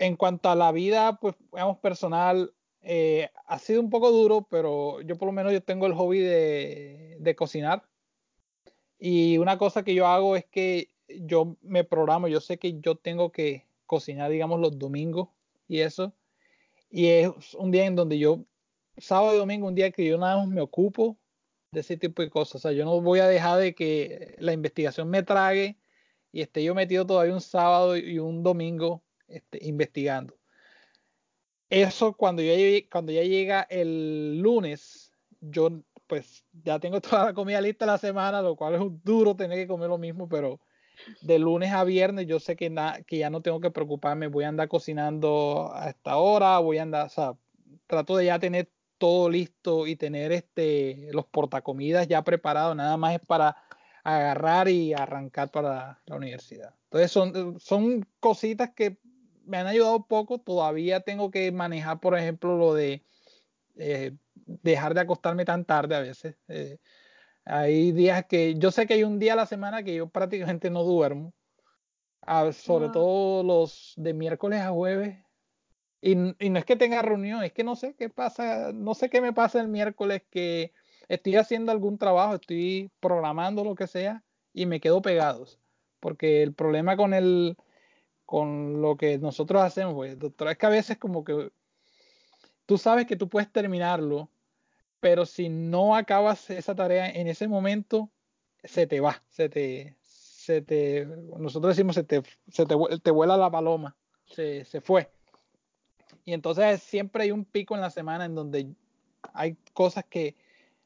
En cuanto a la vida, pues, digamos, personal, eh, ha sido un poco duro, pero yo por lo menos yo tengo el hobby de, de cocinar. Y una cosa que yo hago es que yo me programo, yo sé que yo tengo que cocinar, digamos, los domingos y eso. Y es un día en donde yo, sábado y domingo, un día que yo nada más me ocupo de ese tipo de cosas. O sea, yo no voy a dejar de que la investigación me trague y esté yo metido todavía un sábado y un domingo este, investigando. Eso cuando ya, cuando ya llega el lunes, yo pues ya tengo toda la comida lista la semana, lo cual es un duro tener que comer lo mismo, pero de lunes a viernes yo sé que, que ya no tengo que preocuparme, voy a andar cocinando a esta hora, voy a andar, o sea, trato de ya tener todo listo y tener este los portacomidas ya preparados, nada más es para agarrar y arrancar para la universidad. Entonces son, son cositas que me han ayudado poco, todavía tengo que manejar, por ejemplo, lo de eh, dejar de acostarme tan tarde a veces. Eh, hay días que yo sé que hay un día a la semana que yo prácticamente no duermo, ah, sobre todo los de miércoles a jueves. Y, y, no es que tenga reunión, es que no sé qué pasa, no sé qué me pasa el miércoles que estoy haciendo algún trabajo, estoy programando lo que sea y me quedo pegados. Porque el problema con el con lo que nosotros hacemos, pues, doctora, es que a veces como que tú sabes que tú puedes terminarlo, pero si no acabas esa tarea en ese momento, se te va, se te, se te, nosotros decimos, se te, se te, te vuela la paloma, se, se fue. Y entonces siempre hay un pico en la semana en donde hay cosas que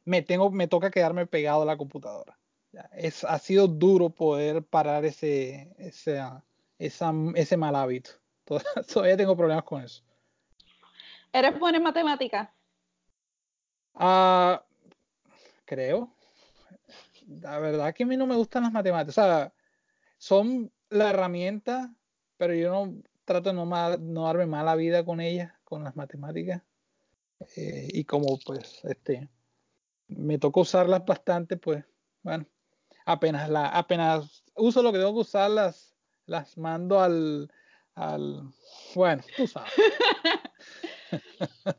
me tengo, me toca quedarme pegado a la computadora. Es, ha sido duro poder parar ese, ese, esa, ese mal hábito. Todavía tengo problemas con eso. ¿Eres buena en matemática? Ah, creo. La verdad que a mí no me gustan las matemáticas. O sea, son la herramienta, pero yo no trato de no, no darme mala vida con ellas, con las matemáticas. Eh, y como pues este me tocó usarlas bastante, pues bueno, apenas la, apenas uso lo que tengo que usar, las, mando al, al bueno, tú sabes.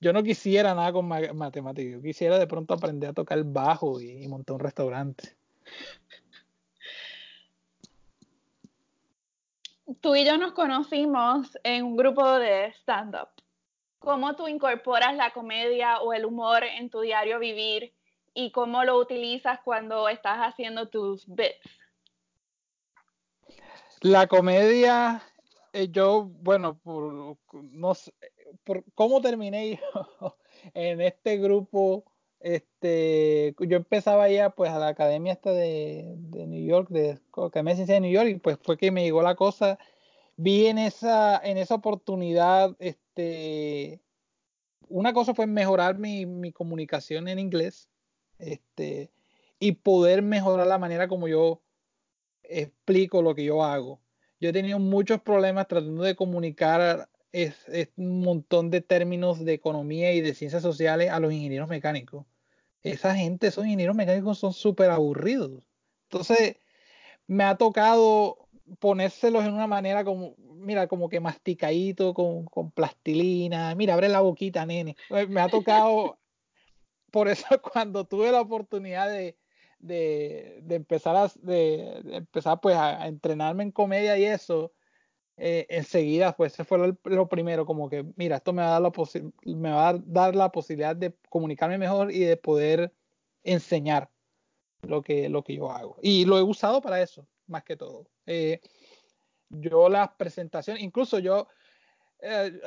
yo no quisiera nada con matemáticas, yo quisiera de pronto aprender a tocar el bajo y, montar un restaurante. Tú y yo nos conocimos en un grupo de stand-up. ¿Cómo tú incorporas la comedia o el humor en tu diario vivir y cómo lo utilizas cuando estás haciendo tus bits? La comedia, eh, yo, bueno, por, no sé, por cómo terminé yo en este grupo, este, yo empezaba ya pues a la academia esta de, de New York, de Academia de Ciencia de New York, y pues fue que me llegó la cosa, vi en esa, en esa oportunidad, este, una cosa fue mejorar mi, mi comunicación en inglés, este, y poder mejorar la manera como yo explico lo que yo hago. Yo he tenido muchos problemas tratando de comunicar es, un montón de términos de economía y de ciencias sociales a los ingenieros mecánicos. Esa gente, esos ingenieros mecánicos son súper aburridos. Entonces, me ha tocado ponérselos en una manera como, mira, como que masticadito, con, con plastilina. Mira, abre la boquita, nene. Me ha tocado, por eso cuando tuve la oportunidad de, de, de empezar, a, de, empezar pues a, entrenarme en comedia y eso, eh, enseguida, pues ese fue lo, primero, como que, mira, esto me va, a dar la me va a dar la posibilidad de comunicarme mejor y de poder enseñar lo que, lo que yo hago. Y lo he usado para eso, más que todo. Eh, yo las presentaciones, incluso yo, eh,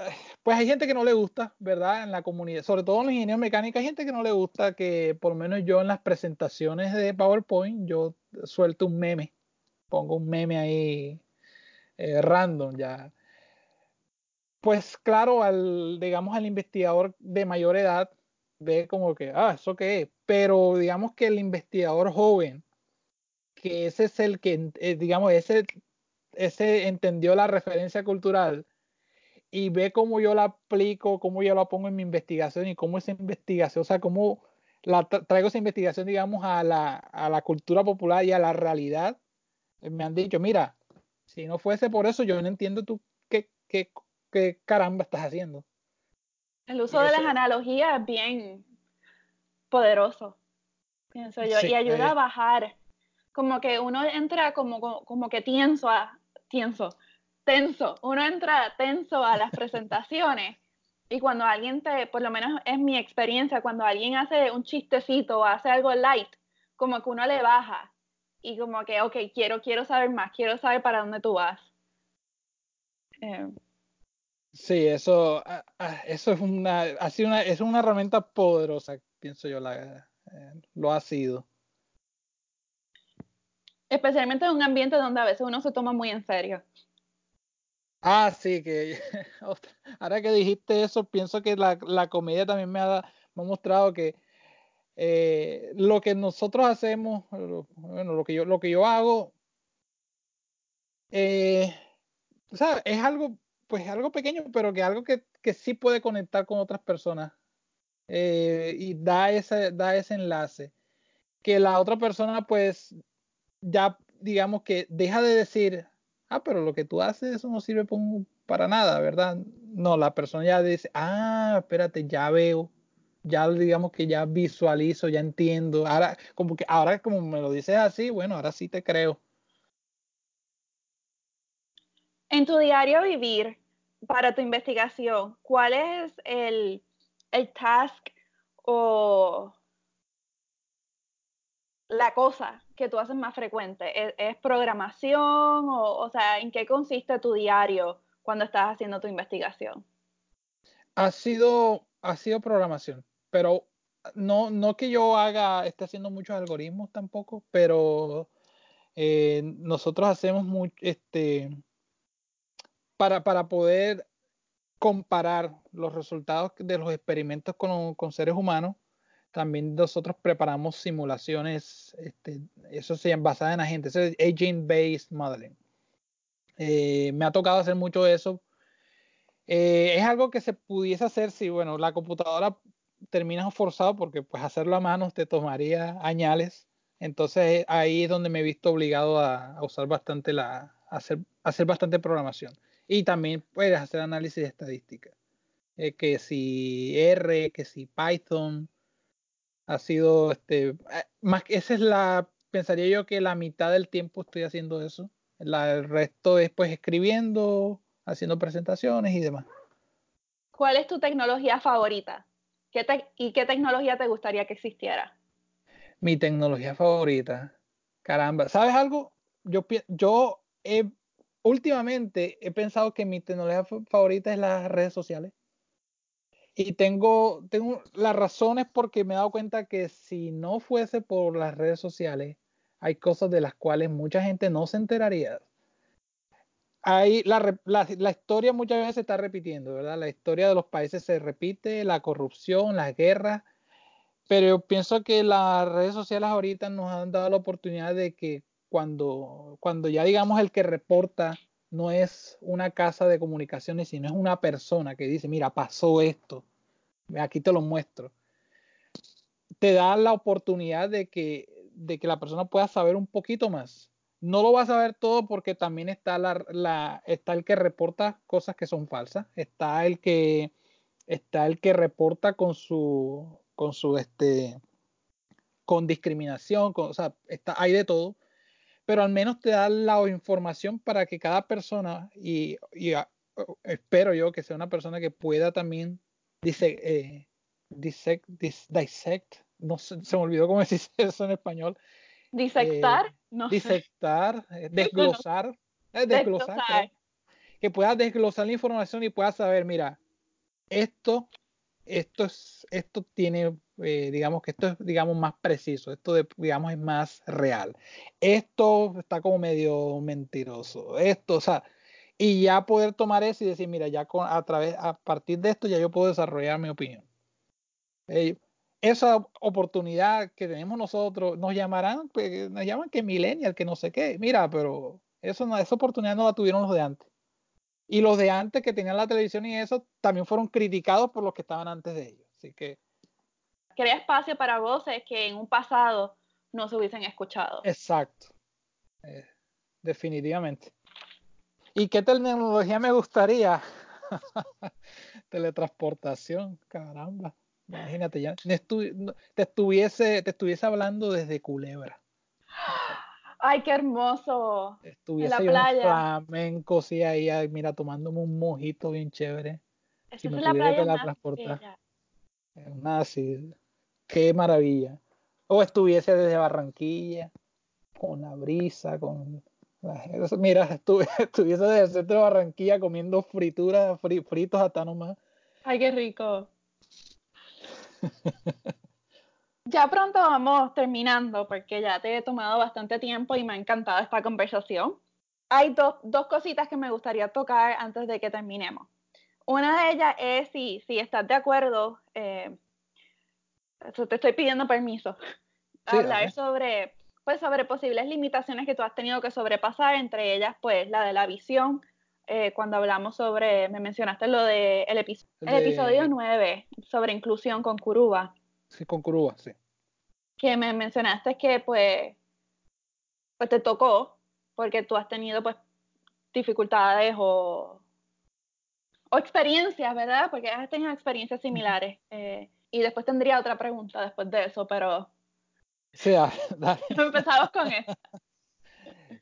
pues hay gente que no le gusta, ¿verdad? En la comunidad, sobre todo en los ingenieros mecánicos, hay gente que no le gusta que por lo menos yo en las presentaciones de PowerPoint yo suelto un meme, pongo un meme ahí eh, random ya. Pues claro, al, digamos, al investigador de mayor edad ve como que, ah, ¿eso qué es? Pero digamos que el investigador joven, que ese es el que, eh, digamos, ese, ese entendió la referencia cultural, y ve cómo yo la aplico, cómo yo la pongo en mi investigación y cómo esa investigación, o sea, cómo la traigo esa investigación, digamos, a la, a la cultura popular y a la realidad. Me han dicho, mira, si no fuese por eso, yo no entiendo tú qué, qué, qué caramba estás haciendo. El uso de las analogías es bien poderoso, pienso yo, y ayuda a eh. bajar. Como que uno entra como, como, como que tienso a, tienso, tenso, uno entra tenso a las presentaciones y cuando alguien te, por lo menos es mi experiencia, cuando alguien hace un chistecito o hace algo light, como que uno le baja y como que, ok, quiero, quiero saber más, quiero saber para dónde tú vas. Eh. Sí, eso, ah, ah, eso es una, así una, es una herramienta poderosa, pienso yo, la, eh, lo ha sido. Especialmente en un ambiente donde a veces uno se toma muy en serio. Ah, sí, que ahora que dijiste eso, pienso que la, la comedia también me ha, mostrado que eh, lo que nosotros hacemos, bueno, lo que yo, lo que yo hago, eh, es algo, pues algo pequeño, pero que algo que, que sí puede conectar con otras personas eh, y da ese, da ese enlace. Que la otra persona, pues, ya digamos que deja de decir, ah, pero lo que tú haces eso no sirve para nada, ¿verdad? No, la persona ya dice, ah, espérate, ya veo, ya digamos que ya visualizo, ya entiendo. Ahora, como que ahora como me lo dices así, bueno, ahora sí te creo. En tu diario vivir, para tu investigación, ¿cuál es el, el task o la cosa que tú haces más frecuente? ¿Es, programación o, o sea, en qué consiste tu diario cuando estás haciendo tu investigación? Ha sido, ha sido programación, pero no, no que yo haga, esté haciendo muchos algoritmos tampoco, pero eh, nosotros hacemos mucho, este, para, para poder comparar los resultados de los experimentos con, con seres humanos, también nosotros preparamos simulaciones, este, eso se llama basadas en agentes, es agent-based modeling. Eh, me ha tocado hacer mucho eso. Eh, es algo que se pudiese hacer si, bueno, la computadora termina forzado porque pues hacerlo a mano te tomaría añales. Entonces ahí es donde me he visto obligado a, usar bastante la, hacer, hacer bastante programación. Y también puedes hacer análisis de estadística. Eh, que si R, que si Python, ha sido este más esa es la pensaría yo que la mitad del tiempo estoy haciendo eso el resto es pues escribiendo haciendo presentaciones y demás ¿cuál es tu tecnología favorita? ¿Qué ¿y qué tecnología te gustaría que existiera? mi tecnología favorita caramba ¿sabes algo? yo yo he, últimamente he pensado que mi tecnología favorita es las redes sociales y tengo, tengo las razones porque me he dado cuenta que si no fuese por las redes sociales, hay cosas de las cuales mucha gente no se enteraría. Hay, la, la, la, historia muchas veces se está repitiendo, ¿verdad? La historia de los países se repite, la corrupción, las guerras, pero yo pienso que las redes sociales ahorita nos han dado la oportunidad de que cuando, cuando ya digamos el que reporta no es una casa de comunicaciones, sino es una persona que dice, mira, pasó esto, aquí te lo muestro. Te da la oportunidad de que, de que la persona pueda saber un poquito más. No lo va a saber todo porque también está, la, está el que reporta cosas que son falsas, está el que, está el que reporta con su, con su, este, con discriminación, con, o sea, está, hay de todo pero al menos te da la información para que cada persona, y, ah, espero yo que sea una persona que pueda también dice, eh, dissect, dissect, no se me olvidó cómo decir eso en español. Disectar, eh, no disectar, eh, desglosar, desglosar, que puedas desglosar la información y puedas saber, mira, esto, esto es, esto tiene, eh, digamos que esto es, digamos, más preciso, esto, digamos, es más real. Esto está como medio mentiroso, esto, o sea, y ya poder tomar eso y decir, mira, ya con, a través, a partir de esto ya yo puedo desarrollar mi opinión. Esa oportunidad que tenemos nosotros, nos llamarán, pues, nos llaman que millennial, que no sé qué, mira, pero eso, esa oportunidad no la tuvieron los de antes. Y los de antes que tenían la televisión y eso también fueron criticados por los que estaban antes de ellos. Así que. Crea espacio para voces que en un pasado no se hubiesen escuchado. Exacto. Eh, definitivamente. ¿Y qué tecnología me gustaría? Teletransportación, caramba. Imagínate, ya te, estuviese, te estuviese hablando desde Culebra. Ay, qué hermoso. Estuviese en la playa. flamenco, sí, ahí, mira, tomándome un mojito bien chévere. si me la playa la transportar. Nada así. Qué maravilla. O estuviese desde Barranquilla, con la brisa, con Mira, estuve, estuviese desde el centro de Barranquilla comiendo frituras, fritos hasta nomás. Ay, qué rico. Ya pronto vamos terminando porque ya te he tomado bastante tiempo y me ha encantado esta conversación. Hay dos, dos cositas que me gustaría tocar antes de que terminemos. Una de ellas es si, si estás de acuerdo, eh, te estoy pidiendo permiso, hablar sobre, pues, sobre posibles limitaciones que tú has tenido que sobrepasar, entre ellas pues la de la visión, eh, cuando hablamos sobre, me mencionaste lo de el, episodio 9 sobre inclusión con Curuba. Sí, con Curuba, sí que me mencionaste que pues, pues te tocó porque tú has tenido pues dificultades o, o experiencias, ¿verdad? Porque has tenido experiencias similares. Eh, y después tendría otra pregunta después de eso, pero... Sí, dale. Empezamos con eso.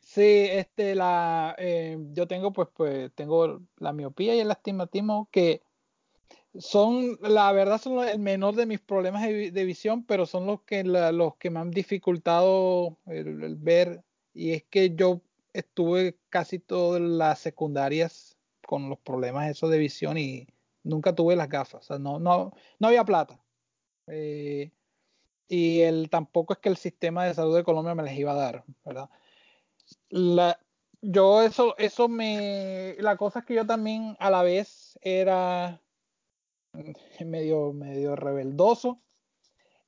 Sí, este, la, eh, yo tengo, pues, pues, tengo la miopía y el astigmatismo que son, la verdad, son el menor de mis problemas de, visión, pero son los que, los que me han dificultado el, ver. Y es que yo estuve casi todas las secundarias con los problemas esos de visión y nunca tuve las gafas. O sea, no, no, no había plata. Eh, y el, tampoco es que el sistema de salud de Colombia me les iba a dar, ¿verdad? Yo eso, eso me, la cosa es que yo también a la vez era medio, medio rebeldoso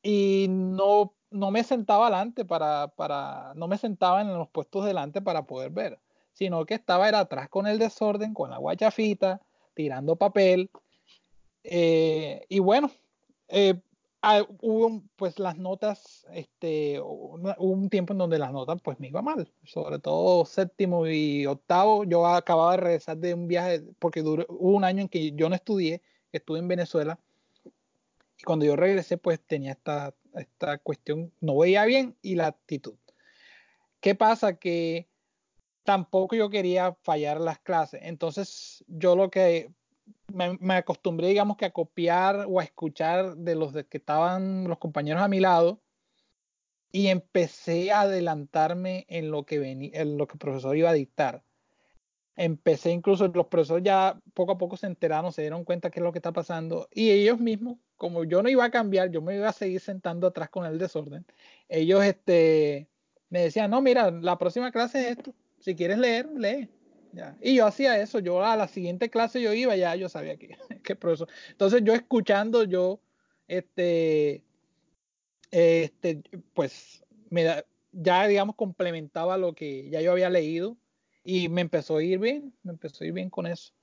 y no, no me sentaba adelante para, para, no me sentaba en los puestos delante para poder ver, sino que estaba era atrás con el desorden, con la guachafita, tirando papel. Eh, y bueno, eh, ah, hubo pues las notas, este, hubo un tiempo en donde las notas pues me iba mal, sobre todo séptimo y octavo. Yo acababa de regresar de un viaje, porque duró, hubo un año en que yo no estudié estuve en Venezuela. Y cuando yo regresé, pues tenía esta, esta cuestión, no veía bien y la actitud. ¿Qué pasa? Que tampoco yo quería fallar las clases. Entonces yo lo que me, acostumbré, digamos que a copiar o a escuchar de los de que estaban los compañeros a mi lado y empecé a adelantarme en lo que venía, en lo que el profesor iba a dictar empecé incluso, los profesores ya poco a poco se enteraron, se dieron cuenta qué es lo que está pasando y ellos mismos, como yo no iba a cambiar, yo me iba a seguir sentando atrás con el desorden, ellos este, me decían, no, mira, la próxima clase es esto, si quieres leer, lee. Ya. Y yo hacía eso, yo a la siguiente clase yo iba, ya yo sabía que, que profesor. Entonces yo escuchando, yo, este, este, pues, me da, ya digamos complementaba lo que ya yo había leído y me empezó a ir bien, me empezó a ir bien con eso.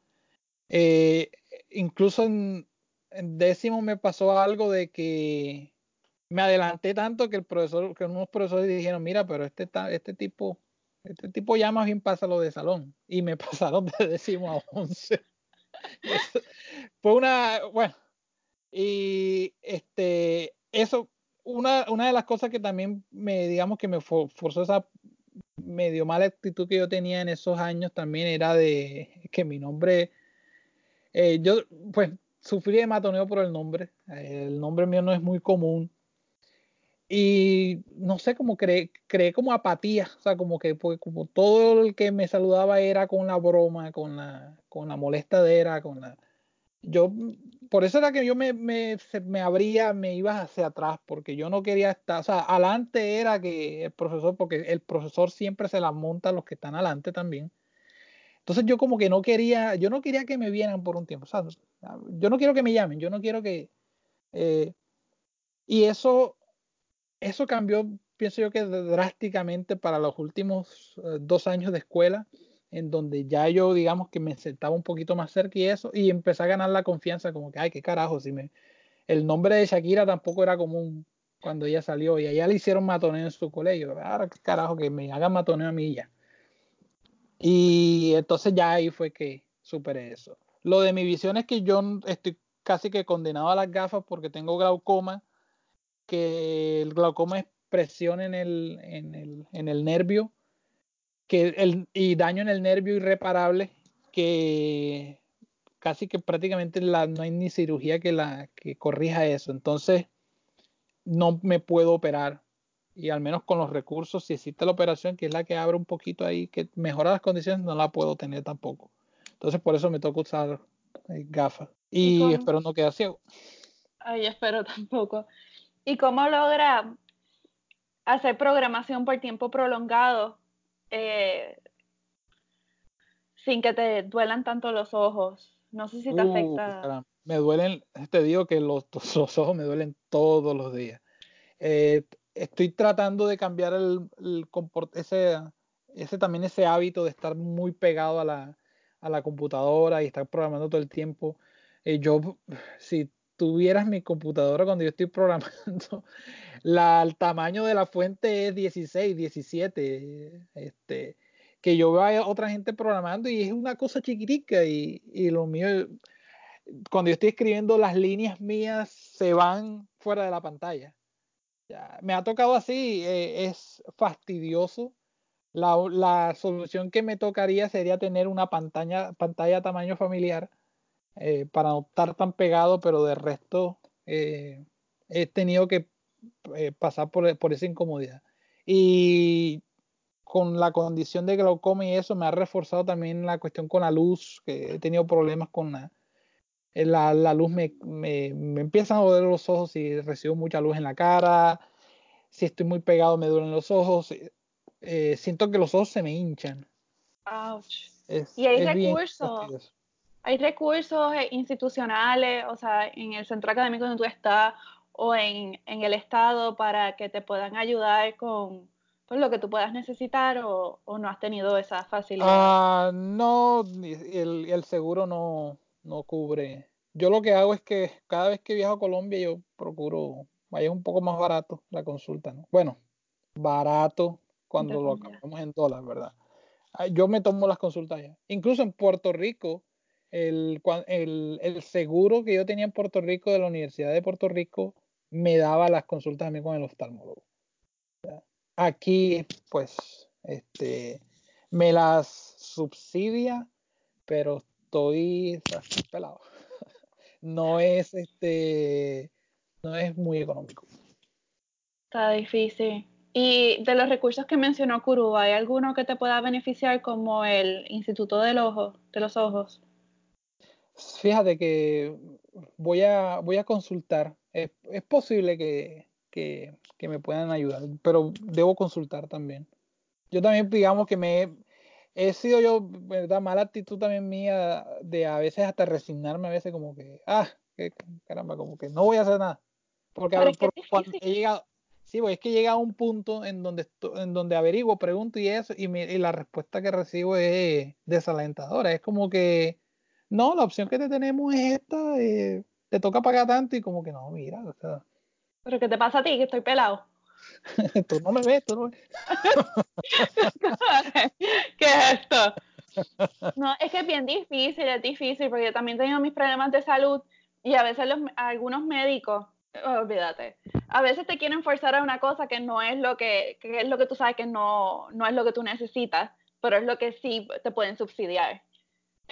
Eh, incluso en, décimo me pasó algo de que me adelanté tanto que el profesor, que unos profesores dijeron, mira, pero este, este tipo, este tipo ya más bien pasa lo de salón. Y me pasaron de décimo a once. Fue una, bueno, y este, eso, una, una de las cosas que también me, digamos que me forzó esa medio mala actitud que yo tenía en esos años también era de que mi nombre, eh, yo pues sufrí de matoneo por el nombre, el nombre mío no es muy común y no sé, como creé, creé como apatía, o sea, como que pues, como todo el que me saludaba era con la broma, con la, con la molestadera, con la... Yo, por eso era que yo me, me, me abría, me iba hacia atrás, porque yo no quería estar, o sea, adelante era que el profesor, porque el profesor siempre se la monta a los que están adelante también. Entonces yo como que no quería, yo no quería que me vieran por un tiempo, o sea, yo no quiero que me llamen, yo no quiero que... Eh, y eso eso cambió, pienso yo que drásticamente para los últimos eh, dos años de escuela, en donde ya yo, digamos, que me sentaba un poquito más cerca y eso, y empecé a ganar la confianza, como que, ay, qué carajo, si me... El nombre de Shakira tampoco era común cuando ella salió, y allá le hicieron matoneo en su colegio. Ahora, qué carajo, que me hagan matoneo a mí ya. Y entonces ya ahí fue que superé eso. Lo de mi visión es que yo estoy casi que condenado a las gafas porque tengo glaucoma que el glaucoma es presión en el, en el, en el nervio que el, y daño en el nervio irreparable que casi que prácticamente la, no hay ni cirugía que, la, que corrija eso. Entonces, no me puedo operar. Y al menos con los recursos, si existe la operación, que es la que abre un poquito ahí, que mejora las condiciones, no la puedo tener tampoco. Entonces, por eso me toca usar eh, gafas. Y, ¿Y espero no quedar ciego. Ay, espero tampoco. ¿Y cómo logra hacer programación por tiempo prolongado eh, sin que te duelan tanto los ojos? No sé si te uh, afecta. Me duelen, te digo que los, los, ojos me duelen todos los días. Eh, estoy tratando de cambiar el, el ese, ese también ese hábito de estar muy pegado a la, a la computadora y estar programando todo el tiempo. Eh, yo, si tuvieras mi computadora cuando yo estoy programando, la, el tamaño de la fuente es 16, 17, este, que yo veo a otra gente programando y es una cosa chiquitica y, y lo mío, cuando yo estoy escribiendo las líneas mías se van fuera de la pantalla. Ya, me ha tocado así, eh, es fastidioso. La, la, solución que me tocaría sería tener una pantalla, pantalla tamaño familiar eh, para no estar tan pegado, pero de resto eh, he tenido que eh, pasar por, por, esa incomodidad. Y con la condición de glaucoma y eso me ha reforzado también la cuestión con la luz, que he tenido problemas con la, la, la luz, me, me, me, empiezan a doler los ojos si recibo mucha luz en la cara, si estoy muy pegado me duelen los ojos, siento que los ojos se me hinchan. Ouch. y hay recursos hay recursos eh, institucionales, o sea, en el centro académico donde tú estás o en, en el estado para que te puedan ayudar con, con lo que tú puedas necesitar o, o, no has tenido esa facilidad? Ah, no, el, el seguro no, no cubre. Yo lo que hago es que cada vez que viajo a Colombia yo procuro vaya un poco más barato la consulta, ¿no? Bueno, barato cuando lo cambiamos en dólares, ¿verdad? Ah, yo me tomo las consultas ya. Incluso en Puerto Rico, el, el, seguro que yo tenía en Puerto Rico de la Universidad de Puerto Rico me daba las consultas a mí con el oftalmólogo. Aquí, pues, este, me las subsidia, pero estoy pelado. No es, este, no es muy económico. Está difícil. Y de los recursos que mencionó Kuru, ¿hay alguno que te pueda beneficiar como el Instituto del Ojo, de los Ojos? Fíjate que voy a, voy a consultar. Es, es posible que, que, que, me puedan ayudar, pero debo consultar también. Yo también, digamos que me he, sido yo, ¿verdad? Mala actitud también mía de a veces hasta resignarme, a veces como que, ah, que, caramba, como que no voy a hacer nada. Porque a, por, cuando he llegado, sí, pues es que llega a un punto en donde, en donde averiguo, pregunto y eso, y, me, y la respuesta que recibo es desalentadora. Es como que no, la opción que te tenemos es esta, eh, te toca pagar tanto y como que no, mira, o sea. ¿Pero qué te pasa a ti? Que estoy pelado. tú no me ves, tú no me ¿Qué es esto? No, es que es bien difícil, es difícil, porque yo también tengo mis problemas de salud y a veces los, algunos médicos, olvídate, a veces te quieren forzar a una cosa que no es lo que, que es lo que tú sabes que no, no es lo que tú necesitas, pero es lo que sí te pueden subsidiar.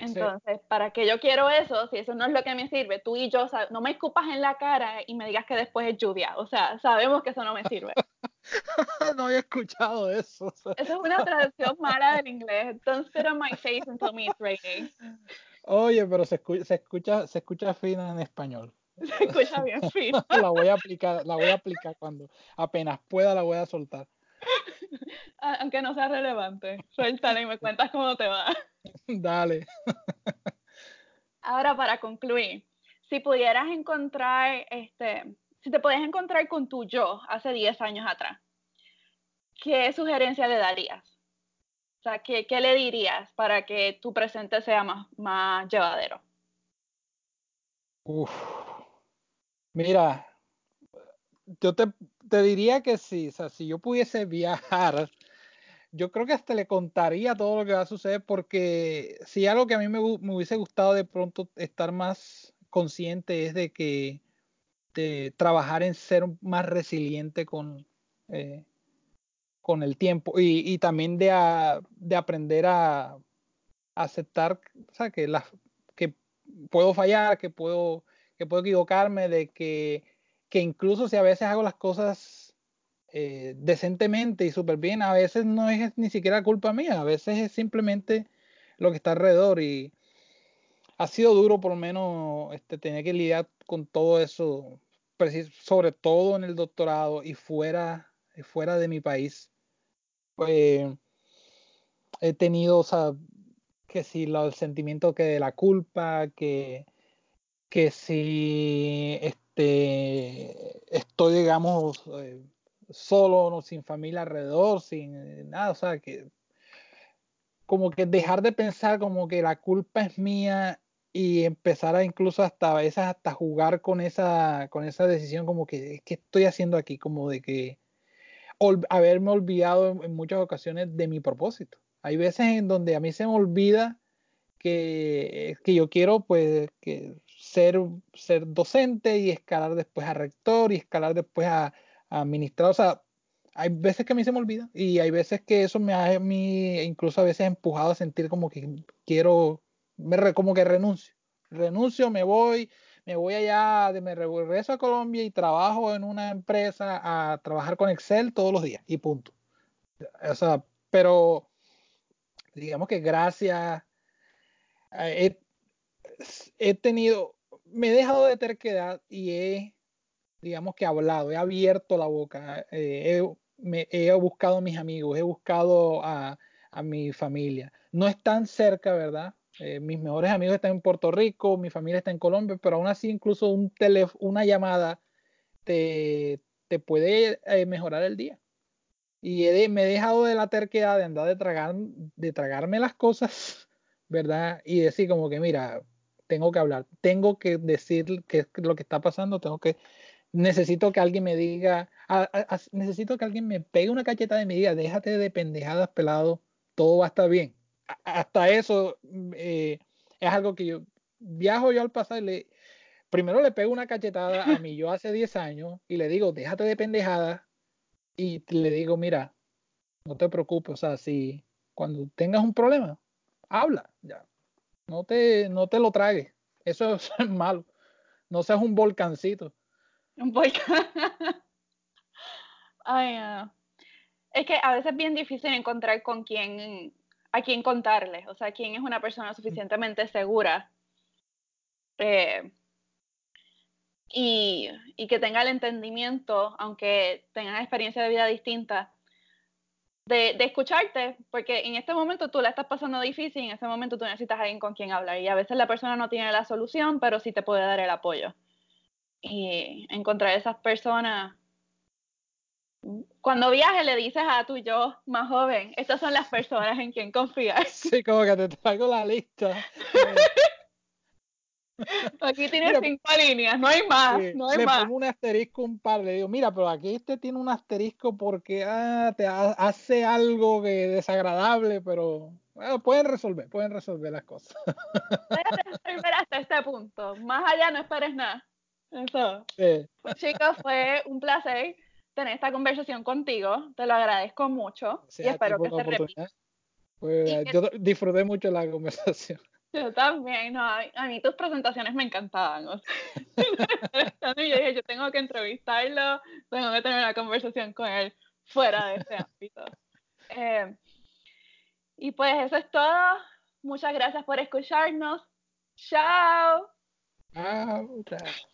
Entonces, ¿para qué yo quiero eso? Si eso no es lo que me sirve, tú y yo, no me escupas en la cara y me digas que después es lluvia. O sea, sabemos que eso no me sirve. no había escuchado eso. Eso es una traducción mala del inglés. Don't spit on my face and tell me it's raining. Oye, pero se escucha, se escucha, se escucha fina en español. Se escucha bien fina. la voy a aplicar, la voy a aplicar cuando apenas pueda la voy a soltar. Aunque no sea relevante. Suéltala y me cuentas cómo te va. Dale. Ahora, para concluir, si pudieras encontrar, este, si te puedes encontrar con tu yo hace 10 años atrás, ¿qué sugerencia le darías? O sea, ¿qué, qué le dirías para que tu presente sea más, más llevadero? Uf. Mira, yo te, te diría que sí, o sea, si yo pudiese viajar yo creo que hasta le contaría todo lo que va a suceder porque si algo que a mí me, hubiese gustado de pronto estar más consciente es de que de trabajar en ser más resiliente con, eh, con el tiempo y, también de, de aprender a, aceptar que, la, que puedo fallar, que puedo, que puedo equivocarme, de que, que incluso si a veces hago las cosas eh, decentemente y súper bien, a veces no es ni siquiera culpa mía, a veces es simplemente lo que está alrededor y ha sido duro por lo menos este, tener que lidiar con todo eso, sobre todo en el doctorado y fuera, fuera de mi país. Pues, he tenido, o sea, que si el sentimiento que de la culpa, que, que si este, estoy, digamos, eh, solo, no, sin familia alrededor, sin eh, nada, o sea, que como que dejar de pensar como que la culpa es mía y empezar a incluso hasta a veces hasta jugar con esa con esa decisión como que qué estoy haciendo aquí como de que haberme olvidado en, muchas ocasiones de mi propósito. Hay veces en donde a mí se me olvida que, que yo quiero pues que ser ser docente y escalar después a rector y escalar después a, administrar, o sea, hay veces que a mí se me olvida y hay veces que eso me ha mí incluso a veces empujado a sentir como que quiero, me como que renuncio, renuncio, me voy, me voy allá, me regreso a Colombia y trabajo en una empresa a trabajar con Excel todos los días y punto. O sea, pero digamos que gracias, he, he tenido, me he dejado de terquedad y he digamos que hablado, he abierto la boca, eh, he, buscado a mis amigos, he buscado a, mi familia. No están cerca, ¿verdad? Eh, mis mejores amigos están en Puerto Rico, mi familia está en Colombia, pero aún así incluso un una llamada te, puede eh, mejorar el día. Y me he dejado de la terquedad de andar de, tragar, de tragarme las cosas, ¿verdad? Y decir como que, mira, tengo que hablar, tengo que decir qué es lo que está pasando, tengo que necesito que alguien me diga, necesito que alguien me pegue una cacheta y me diga, déjate de pendejadas, pelado, todo va a estar bien. hasta eso eh, es algo que yo viajo yo al pasado y le, primero le pego una cachetada a mí yo hace 10 años y le digo, déjate de pendejadas y le digo, mira, no te preocupes, o sea, si cuando tengas un problema, habla, ya. No te, no te lo tragues. Eso es malo. No seas un volcancito. Un volcán. Ay, Es que a veces es bien difícil encontrar con quién, a quién contarle, o sea, quién es una persona suficientemente segura eh, y, y, que tenga el entendimiento, aunque tengan experiencia de vida distinta, de, de, escucharte, porque en este momento tú la estás pasando difícil y en ese momento tú necesitas a alguien con quien hablar y a veces la persona no tiene la solución, pero sí te puede dar el apoyo y encontrar esas personas. Cuando viajes le dices a tu yo más joven, estas son las personas en quien confiar. Sí, como que te traigo la lista. Aquí tienes cinco líneas, no hay más, no hay le más. pongo un asterisco un par, le digo, mira, pero aquí este tiene un asterisco porque ah, te hace algo que desagradable, pero bueno, pueden resolver, pueden resolver las cosas. Pueden resolver hasta este punto. Más allá no esperes nada. Eso. Pues chicos, fue un placer tener esta conversación contigo. Te lo agradezco mucho y espero que se repita. Pues, yo disfruté mucho la conversación. Yo también, no, a mí tus presentaciones me encantaban. yo dije, yo tengo que entrevistarlo, tengo que tener una conversación con él fuera de ese ámbito. Eh, y pues eso es todo. Muchas gracias por escucharnos. Chao. chao.